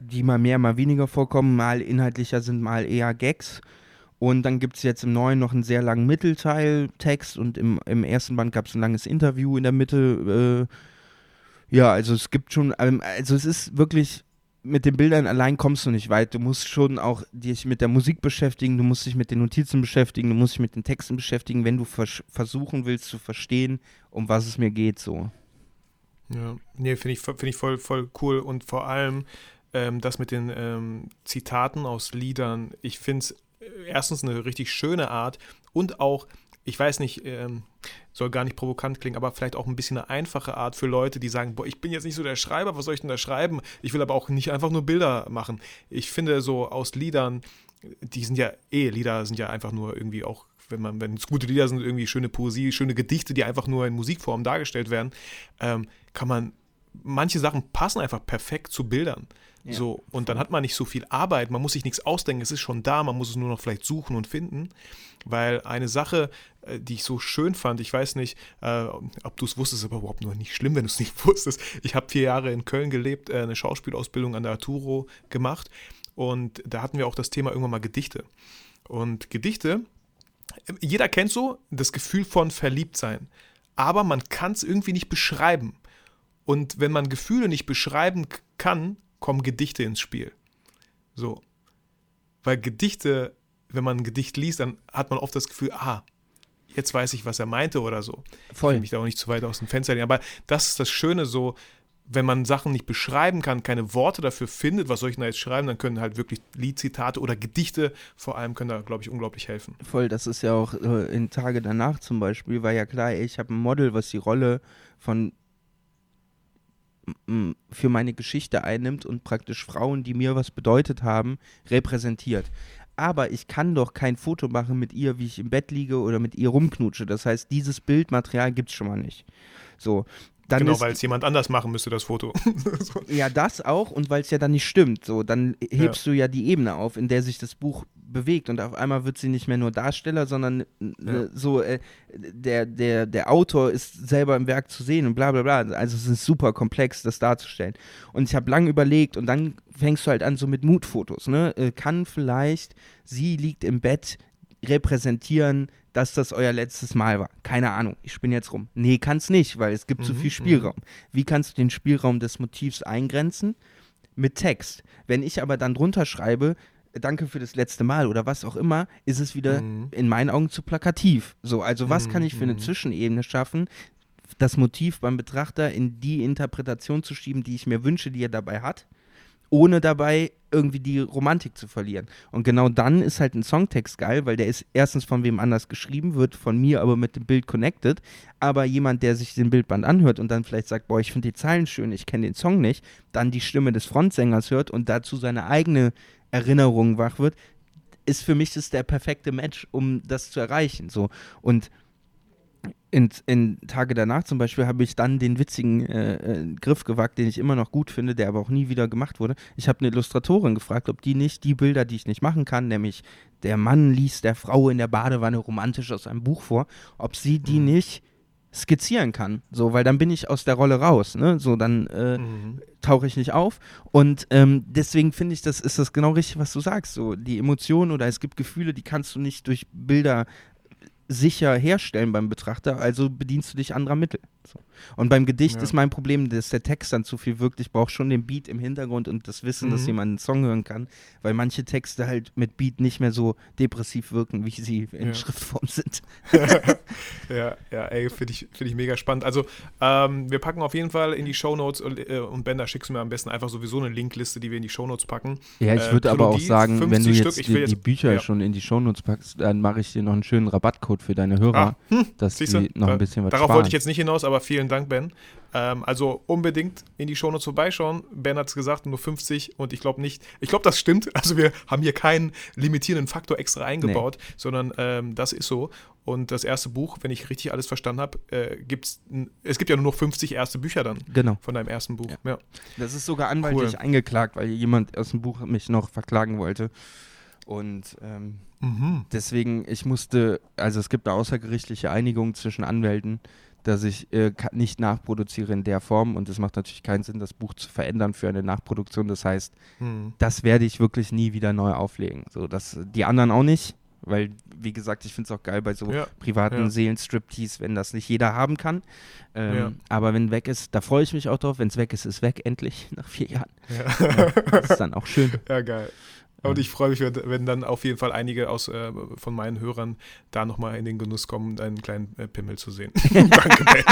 die mal mehr, mal weniger vorkommen, mal inhaltlicher sind, mal eher Gags. Und dann gibt es jetzt im neuen noch einen sehr langen Mittelteil-Text und im, im ersten Band gab es ein langes Interview in der Mitte. Äh, ja, also es gibt schon, ähm, also es ist wirklich, mit den Bildern allein kommst du nicht weit. Du musst schon auch dich mit der Musik beschäftigen, du musst dich mit den Notizen beschäftigen, du musst dich mit den Texten beschäftigen, wenn du vers versuchen willst zu verstehen, um was es mir geht, so. Ja, nee, finde ich, find ich voll, voll cool und vor allem ähm, das mit den ähm, Zitaten aus Liedern. Ich finde es erstens eine richtig schöne Art und auch, ich weiß nicht, ähm, soll gar nicht provokant klingen, aber vielleicht auch ein bisschen eine einfache Art für Leute, die sagen, boah, ich bin jetzt nicht so der Schreiber, was soll ich denn da schreiben? Ich will aber auch nicht einfach nur Bilder machen. Ich finde so aus Liedern, die sind ja eh, Lieder sind ja einfach nur irgendwie auch wenn man, wenn es gute Lieder sind, irgendwie schöne Poesie, schöne Gedichte, die einfach nur in Musikform dargestellt werden, ähm, kann man, manche Sachen passen einfach perfekt zu Bildern. So, und dann hat man nicht so viel Arbeit, man muss sich nichts ausdenken, es ist schon da, man muss es nur noch vielleicht suchen und finden. Weil eine Sache, äh, die ich so schön fand, ich weiß nicht, äh, ob du es wusstest, aber überhaupt nur nicht schlimm, wenn du es nicht [laughs] wusstest. Ich habe vier Jahre in Köln gelebt, äh, eine Schauspielausbildung an der Arturo gemacht und da hatten wir auch das Thema irgendwann mal Gedichte. Und Gedichte, jeder kennt so das Gefühl von verliebt sein, aber man kann es irgendwie nicht beschreiben. Und wenn man Gefühle nicht beschreiben kann, kommen Gedichte ins Spiel. So. Weil Gedichte, wenn man ein Gedicht liest, dann hat man oft das Gefühl, ah, jetzt weiß ich, was er meinte oder so. Ich will Voll. mich da auch nicht zu weit aus dem Fenster lehnen. Aber das ist das Schöne so, wenn man Sachen nicht beschreiben kann, keine Worte dafür findet, was soll ich denn da jetzt schreiben, dann können halt wirklich Liedzitate oder Gedichte vor allem können da, glaube ich, unglaublich helfen. Voll, das ist ja auch äh, in Tage danach zum Beispiel, war ja klar, ey, ich habe ein Model, was die Rolle von für meine Geschichte einnimmt und praktisch Frauen, die mir was bedeutet haben, repräsentiert. Aber ich kann doch kein Foto machen mit ihr, wie ich im Bett liege oder mit ihr rumknutsche. Das heißt, dieses Bildmaterial gibt es schon mal nicht. So. Dann genau, weil es jemand anders machen müsste, das Foto. [laughs] so. ja, das auch und weil es ja dann nicht stimmt. So, dann hebst du ja die Ebene auf, in der sich das Buch bewegt und auf einmal wird sie nicht mehr nur Darsteller, sondern äh, Ja. so äh, der, der, der Autor ist selber im Werk zu sehen und bla bla bla. Also es ist super komplex, das darzustellen. Und ich habe lange überlegt und dann fängst du halt an so mit Mutfotos. Ne? Äh, kann vielleicht sie liegt im Bett repräsentieren, dass das euer letztes Mal war. Keine Ahnung, ich spinne jetzt rum. Nee, kann's nicht, weil es gibt zu Mhm, viel Spielraum. Wie kannst du den Spielraum des Motivs eingrenzen? Mit Text. Wenn ich aber dann drunter schreibe, danke für das letzte Mal oder was auch immer, ist es wieder Mhm. in meinen Augen zu plakativ. So, also was kann ich für eine Mhm. Zwischenebene schaffen, das Motiv beim Betrachter in die Interpretation zu schieben, die ich mir wünsche, die er dabei hat, ohne dabei irgendwie die Romantik zu verlieren. Und genau dann ist halt ein Songtext geil, weil der ist erstens von wem anders geschrieben, wird von mir aber mit dem Bild connected. Aber jemand, der sich den Bildband anhört und dann vielleicht sagt, boah, ich finde die Zeilen schön, ich kenne den Song nicht, dann die Stimme des Frontsängers hört und dazu seine eigene Erinnerung wach wird, ist für mich das der perfekte Match, um das zu erreichen. So. Und in, in Tage danach zum Beispiel habe ich dann den witzigen äh, äh, Griff gewagt, den ich immer noch gut finde, der aber auch nie wieder gemacht wurde. Ich habe eine Illustratorin gefragt, ob die nicht die Bilder, die ich nicht machen kann, nämlich der Mann liest der Frau in der Badewanne romantisch aus einem Buch vor, ob sie die Mhm. nicht skizzieren kann. So, weil dann bin ich aus der Rolle raus. Ne? So, dann äh, Mhm. tauche ich nicht auf. Und ähm, deswegen finde ich, das ist das genau richtig, was du sagst. So, die Emotionen oder es gibt Gefühle, die kannst du nicht durch Bilder sicher herstellen beim Betrachter, also bedienst du dich anderer Mittel. So. Und beim Gedicht Ja. ist mein Problem, dass der Text dann zu viel wirkt. Ich brauche schon den Beat im Hintergrund und das Wissen, dass Mhm. jemand einen Song hören kann, weil manche Texte halt mit Beat nicht mehr so depressiv wirken, wie sie in Ja. Schriftform sind. [laughs] Ja, ja, ey, finde ich, find ich mega spannend. Also, ähm, wir packen auf jeden Fall in die Shownotes und, äh, und Ben, da schickst du mir am besten einfach sowieso eine Linkliste, die wir in die Shownotes packen. Ja, ich Äh, würde aber auch sagen, wenn 50 du Stück, jetzt ich die, die Bücher ja. schon in die Shownotes packst, dann mache ich dir noch einen schönen Rabattcode für deine Hörer, dass Siehst du? die noch ein bisschen was Darauf sparen. wollte ich jetzt nicht hinaus, aber vielen Dank, Ben. Ähm, also unbedingt in die Shownotes vorbeischauen. Ben hat es gesagt, nur 50 und ich glaube nicht, ich glaube, das stimmt. [laughs] Also wir haben hier keinen limitierenden Faktor extra eingebaut, sondern ähm, das ist so. Und das erste Buch, wenn ich richtig alles verstanden habe, äh, gibt's, es gibt ja nur noch 50 erste Bücher dann Genau. von deinem ersten Buch. Ja. Das ist sogar anwaltlich Cool. eingeklagt, weil jemand aus dem Buch mich noch verklagen wollte. Und ähm, Mhm. deswegen, ich musste, also es gibt eine außergerichtliche Einigung zwischen Anwälten, dass ich äh, nicht nachproduziere in der Form und es macht natürlich keinen Sinn, das Buch zu verändern für eine Nachproduktion. Das heißt, Mhm. das werde ich wirklich nie wieder neu auflegen. So, das, die anderen auch nicht, weil, wie gesagt, ich finde es auch geil bei so Ja, privaten ja. Seelenstriptease, wenn das nicht jeder haben kann. Ähm, Ja. Aber wenn weg ist, da freue ich mich auch drauf. Wenn es weg ist, ist weg, endlich, [laughs] nach vier Jahren. Ja. Das ist dann auch schön. ja, geil. Und ich freue mich, wenn- dann auf jeden Fall einige aus, äh, von meinen Hörern da nochmal in den Genuss kommen, einen kleinen äh, Pimmel zu sehen. [laughs] [laughs] Danke, Ben.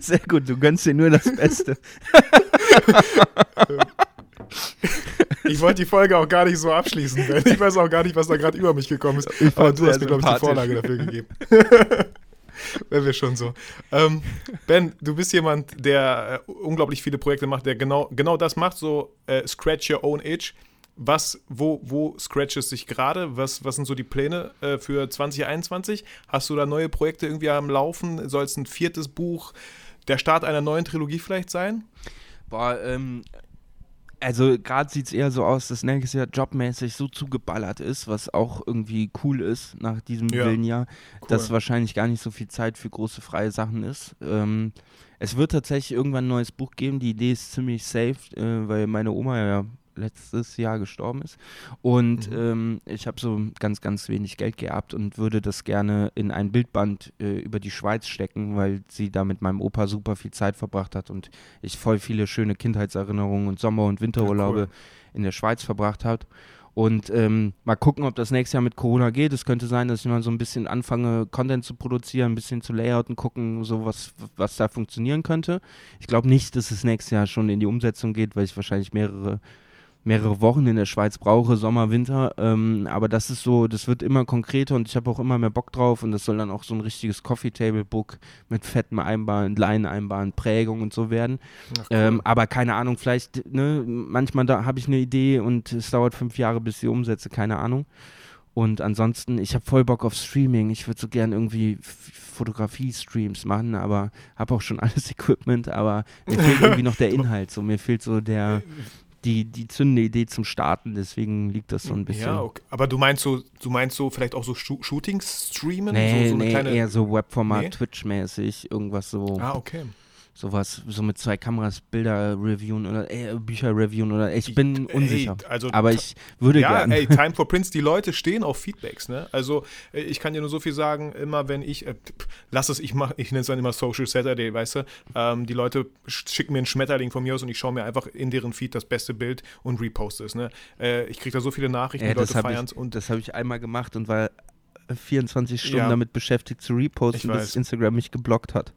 Sehr gut, du gönnst dir nur das Beste. [laughs] Ich wollte die Folge auch gar nicht so abschließen, Ben. Ich weiß auch gar nicht, was da gerade über mich gekommen ist. Aber du hast mir, glaube ich, die. Vorlage dafür gegeben. Wenn wir schon so. Ähm, ben, du bist jemand, der äh, unglaublich viele Projekte macht, der genau, genau das macht, so äh, Scratch Your Own Itch. Was, wo, wo scratches sich gerade? Was, was sind so die Pläne äh, für 2021? Hast du da neue Projekte irgendwie am Laufen? Soll es ein viertes Buch, der Start einer neuen Trilogie vielleicht sein? Boah, ähm, also gerade sieht es eher so aus, dass nächstes Jahr jobmäßig so zugeballert ist, was auch irgendwie cool ist nach diesem Ja, wilden Jahr, cool. dass wahrscheinlich gar nicht so viel Zeit für große freie Sachen ist. Ähm, es wird tatsächlich irgendwann ein neues Buch geben. Die Idee ist ziemlich safe, äh, weil meine Oma ja letztes Jahr gestorben ist. Und Mhm. ähm, ich habe so ganz, ganz wenig Geld geerbt und würde das gerne in ein Bildband äh, über die Schweiz stecken, weil sie da mit meinem Opa super viel Zeit verbracht hat und ich voll viele schöne Kindheitserinnerungen und Sommer- und Winterurlaube Ja, cool. in der Schweiz verbracht hat. Und ähm, mal gucken, ob das nächstes Jahr mit Corona geht. Es könnte sein, dass ich mal so ein bisschen anfange, Content zu produzieren, ein bisschen zu layouten, gucken, so was, was da funktionieren könnte. Ich glaube nicht, dass es nächstes Jahr schon in die Umsetzung geht, weil ich wahrscheinlich mehrere mehrere Wochen in der Schweiz brauche, Sommer, Winter. Ähm, aber das ist so, das wird immer konkreter und ich habe auch immer mehr Bock drauf und das soll dann auch so ein richtiges Coffee Table Book mit fettem Einbahn, Line-Einbahn, Prägung und so werden. Ach, cool. ähm, aber keine Ahnung, vielleicht, ne, manchmal da habe ich eine Idee und es dauert fünf Jahre, bis ich sie umsetze, keine Ahnung. Und ansonsten, ich habe voll Bock auf Streaming. Ich würde so gern irgendwie Fotografie-Streams machen, aber habe auch schon [laughs] alles Equipment, aber mir fehlt irgendwie noch der [laughs] Inhalt. So, mir fehlt so der, die, die zündende Idee zum Starten, deswegen liegt das so ein bisschen. Ja, okay. aber du meinst so, du meinst so vielleicht auch so Shootings streamen? Nee, so, so nee eher so Webformat, nee? Twitch-mäßig, irgendwas so. Ah, okay sowas, so mit zwei Kameras Bilder reviewen oder äh, Bücher reviewen oder ich bin unsicher. Ey, also, aber ich würde ja, gerne. Ey, [laughs] Time for Prince, die Leute stehen auf Feedbacks, ne? Also äh, ich kann dir nur so viel sagen, immer wenn ich, äh, lass es, ich mach, ich nenne es dann immer Social Saturday, weißt du, ähm, die Leute schicken mir einen Schmetterling von mir aus und ich schaue mir einfach in deren Feed das beste Bild und reposte es, ne? Äh, ich kriege da so viele Nachrichten, ja, die Leute feiern und das habe ich einmal gemacht und war 24 Stunden ja. damit beschäftigt zu reposten, bis Instagram mich geblockt hat.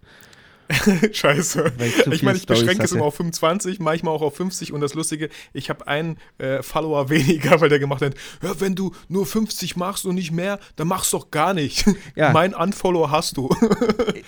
[laughs] Scheiße. Ich, meine, ich beschränke es immer auf 25, manchmal auch auf 50 und das Lustige, ich habe einen äh, Follower [laughs] weniger, weil der gemacht hat, ja, wenn du nur 50 machst und nicht mehr, dann machst du doch gar nicht. [laughs] Ja. mein Unfollow hast du.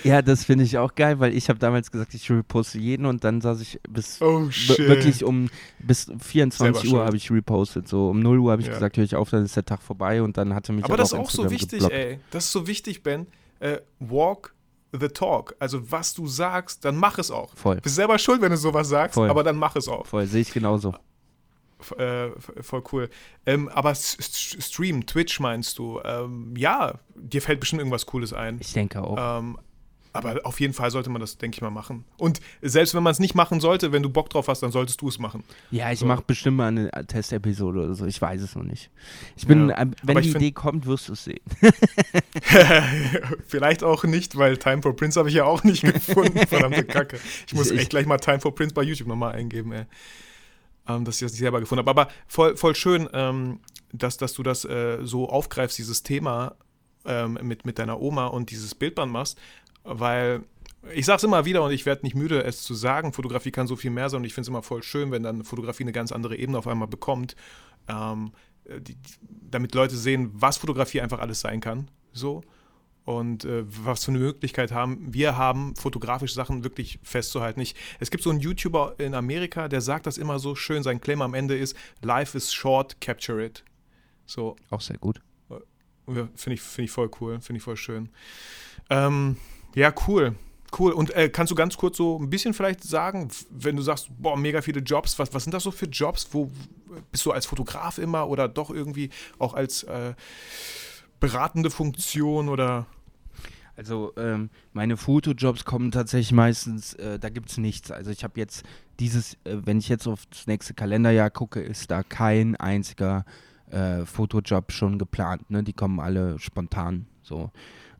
ja, das finde ich auch geil, weil ich habe damals gesagt, ich reposte jeden und dann saß ich bis oh, wirklich um bis 24 Uhr habe ich repostet. So um 0 Uhr habe ich ja. gesagt, höre ich auf, dann ist der Tag vorbei und dann hatte mich Aber das ist auch so wichtig, geblockt. ey. Das ist so wichtig, Ben. Äh, walk the talk. Also was du sagst, dann mach es auch. Voll. Du bist selber schuld, wenn du sowas sagst, Voll. aber dann mach es auch. Voll, sehe ich genauso. Äh, voll cool. Ähm, aber Stream, Twitch meinst du? Ähm, ja, dir fällt bestimmt irgendwas Cooles ein. Ich denke auch. Ähm, aber auf jeden Fall sollte man das, denke ich mal, machen. Und selbst wenn man es nicht machen sollte, wenn du Bock drauf hast, dann solltest du es machen. Ja, ich so. mache bestimmt mal eine Testepisode oder so. Ich weiß es noch nicht. Ich bin, ja. äh, wenn aber die Idee kommt, wirst du es sehen. [laughs] Vielleicht auch nicht, weil Time for Prince habe ich ja auch nicht [laughs] gefunden. Verdammte Kacke. Ich muss ich, echt gleich mal Time for Prince bei YouTube nochmal eingeben, ey. Ähm, dass ich das nicht selber gefunden habe. Aber voll, voll schön, ähm, dass, dass du das äh, so aufgreifst, dieses Thema ähm, mit, mit deiner Oma und dieses Bildband machst weil ich sage es immer wieder und ich werde nicht müde, es zu sagen, Fotografie kann so viel mehr sein und ich finde es immer voll schön, wenn dann Fotografie eine ganz andere Ebene auf einmal bekommt, ähm, die, damit Leute sehen, was Fotografie einfach alles sein kann, so und äh, was für eine Möglichkeit haben wir haben, fotografische Sachen wirklich festzuhalten. Ich, es gibt so einen YouTuber in Amerika, der sagt das immer so schön, sein Claim am Ende ist, Life is short, capture it. So. Auch sehr gut. Finde ich, find ich voll cool, finde ich voll schön. Ähm, ja, cool. Cool. Und äh, kannst du ganz kurz so ein bisschen vielleicht sagen, wenn du sagst, boah, mega viele Jobs, was, was sind das so für Jobs? Wo bist du als Fotograf immer oder doch irgendwie auch als äh, beratende Funktion oder? Also ähm, meine Fotojobs kommen tatsächlich meistens, äh, da gibt es nichts. Also ich habe jetzt dieses, äh, wenn ich jetzt auf das nächste Kalenderjahr gucke, ist da kein einziger äh, Fotojob schon geplant. Ne? Die kommen alle spontan so.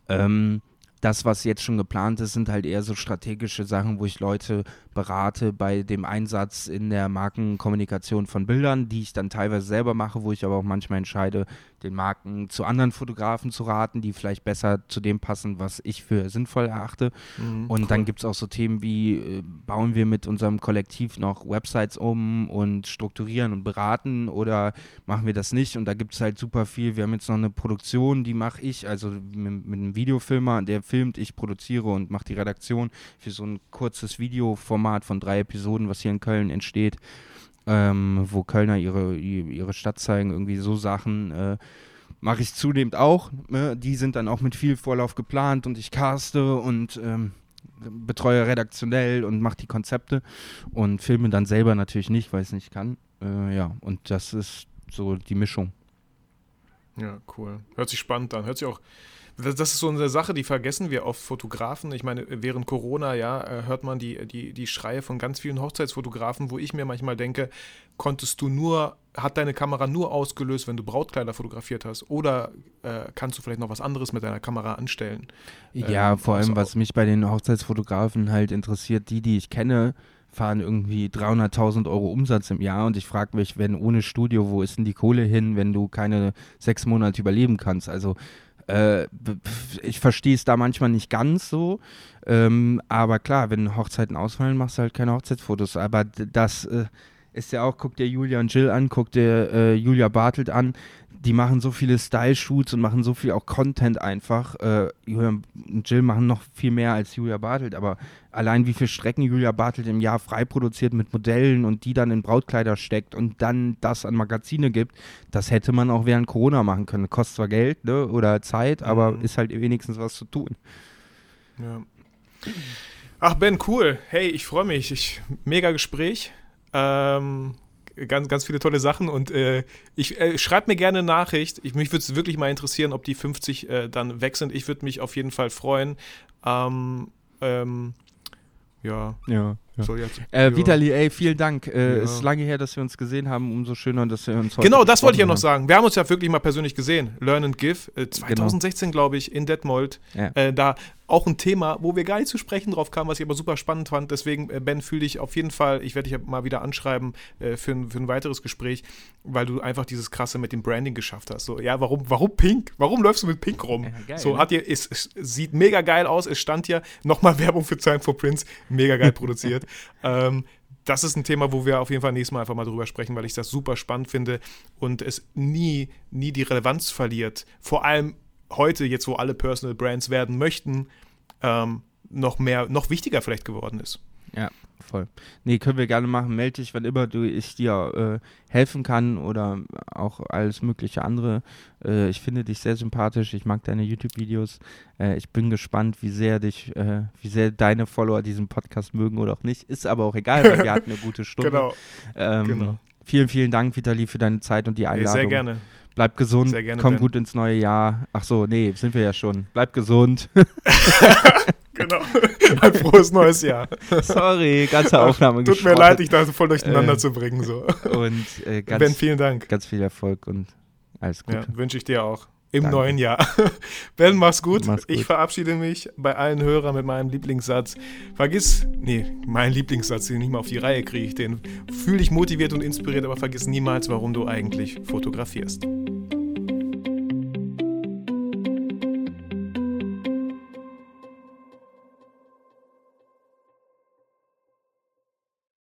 Ähm, das, was jetzt schon geplant ist, sind halt eher so strategische Sachen, wo ich Leute berate bei dem Einsatz in der Markenkommunikation von Bildern, die ich dann teilweise selber mache, wo ich aber auch manchmal entscheide, den Marken zu anderen Fotografen zu raten, die vielleicht besser zu dem passen, was ich für sinnvoll erachte. Mhm, und cool. dann gibt es auch so Themen wie, äh, bauen wir mit unserem Kollektiv noch Websites um und strukturieren und beraten oder machen wir das nicht? Und da gibt es halt super viel. Wir haben jetzt noch eine Produktion, die mache ich, also mit, mit einem Videofilmer, der filmt, ich produziere und mache die Redaktion für so ein kurzes Videoformat von drei Episoden, was hier in Köln entsteht ähm, wo Kölner ihre, ihre Stadt zeigen, irgendwie so Sachen. Äh, Mache ich zunehmend auch. Ne? Die sind dann auch mit viel Vorlauf geplant und ich caste und ähm, betreue redaktionell und mache die Konzepte und filme dann selber natürlich nicht, weil ich es nicht kann. Äh, ja, und das ist so die Mischung. Ja, cool. Hört sich spannend an. Hört sich auch das, das, ist so eine Sache, die vergessen wir oft Fotografen. Ich meine, während Corona, ja, äh, hört man die, die, die Schreie von ganz vielen Hochzeitsfotografen, wo ich mir manchmal denke, konntest du nur, hat deine Kamera nur ausgelöst, wenn du Brautkleider fotografiert hast? Oder äh, kannst du vielleicht noch was anderes mit deiner Kamera anstellen? Ja, ähm, vor allem, was mich bei den Hochzeitsfotografen halt interessiert, die, die ich kenne, fahren irgendwie 300.000 Euro Umsatz im Jahr und ich frage mich, wenn ohne Studio, wo ist denn die Kohle hin, wenn du keine sechs Monate überleben kannst? Also äh, ich verstehe es da manchmal nicht ganz so, ähm, aber klar, wenn Hochzeiten ausfallen, machst du halt keine Hochzeitsfotos. Aber das äh, ist ja auch, guck dir Julia und Jill an, guck dir äh, Julia Bartelt an, die machen so viele Style-Shoots und machen so viel auch Content einfach. Äh, Julia und Jill machen noch viel mehr als Julia Bartelt, aber allein wie viele Strecken Julia Bartelt im Jahr frei produziert mit Modellen und die dann in Brautkleider steckt und dann das an Magazine gibt, das hätte man auch während Corona machen können. Kostet zwar Geld ne, oder Zeit, aber Mhm. ist halt wenigstens was zu tun. Ja. Ach, Ben, cool. Hey, ich freue mich. Ich, mega Gespräch. Ähm, ganz, ganz viele tolle Sachen und äh, ich äh, schreib mir gerne eine Nachricht. Ich, mich würde es wirklich mal interessieren, ob die 50 äh, dann weg sind. Ich würde mich auf jeden Fall freuen. Ähm, ähm, ja, Ja. so jetzt. Äh, ja. Vitali, ey, vielen Dank. Äh, Ja. Ist lange her, dass wir uns gesehen haben. Umso schöner, dass wir uns heute Genau, das wollte ich ja noch sagen. Wir haben uns ja wirklich mal persönlich gesehen. Learn and Give. Äh, 2016, glaube ich, in Detmold. Ja. Äh, da auch ein Thema, wo wir gar nicht zu sprechen drauf kamen, was ich aber super spannend fand. Deswegen, äh, Ben, fühl dich auf jeden Fall, ich werde dich mal wieder anschreiben äh, für, ein, für ein weiteres Gespräch, weil du einfach dieses Krasse mit dem Branding geschafft hast. So, ja, warum, warum Pink? Warum läufst du mit Pink rum? Ja, geil, so, ne? hat dir, es, es sieht mega geil aus. Es stand ja nochmal [laughs] Werbung für Time for Prince. Mega geil produziert. [laughs] ähm, das ist ein Thema, wo wir auf jeden Fall nächstes Mal einfach mal drüber sprechen, weil ich das super spannend finde und es nie, nie die Relevanz verliert. Vor allem heute, jetzt wo alle Personal Brands werden möchten, ähm, noch mehr, noch wichtiger vielleicht geworden ist. Ja, voll. Nee, können wir gerne machen. Melde dich, wann immer du, ich dir äh, helfen kann oder auch alles mögliche andere. Äh, ich finde dich sehr sympathisch. Ich mag deine YouTube-Videos. Äh, ich bin gespannt, wie sehr dich, äh, wie sehr deine Follower diesen Podcast mögen oder auch nicht. Ist aber auch egal, weil wir hatten eine gute [laughs] Stunde. Genau. Ähm, genau. Vielen, vielen Dank, Vitali, für deine Zeit und die Einladung. sehr gerne. Bleib gesund, Sehr gerne, komm gut ins neue Jahr. Ach so, nee, sind wir ja schon. Bleib gesund. [laughs] Genau. Ein frohes neues Jahr. Sorry, ganze Aufnahme Tut mir leid, ich dachte voll durcheinander Äh, zu bringen. So. Und äh, ganz, Ben, vielen Dank. ganz viel Erfolg und alles Gute. Ja, wünsche ich dir auch. Im Danke. neuen Jahr. [laughs] Ben, mach's gut. Mach's gut. Ich verabschiede mich bei allen Hörern mit meinem Lieblingssatz. Vergiss, nee, mein Lieblingssatz, den ich nicht mal auf die Reihe kriege. Den fühle ich motiviert und inspiriert, aber vergiss niemals, warum du eigentlich fotografierst.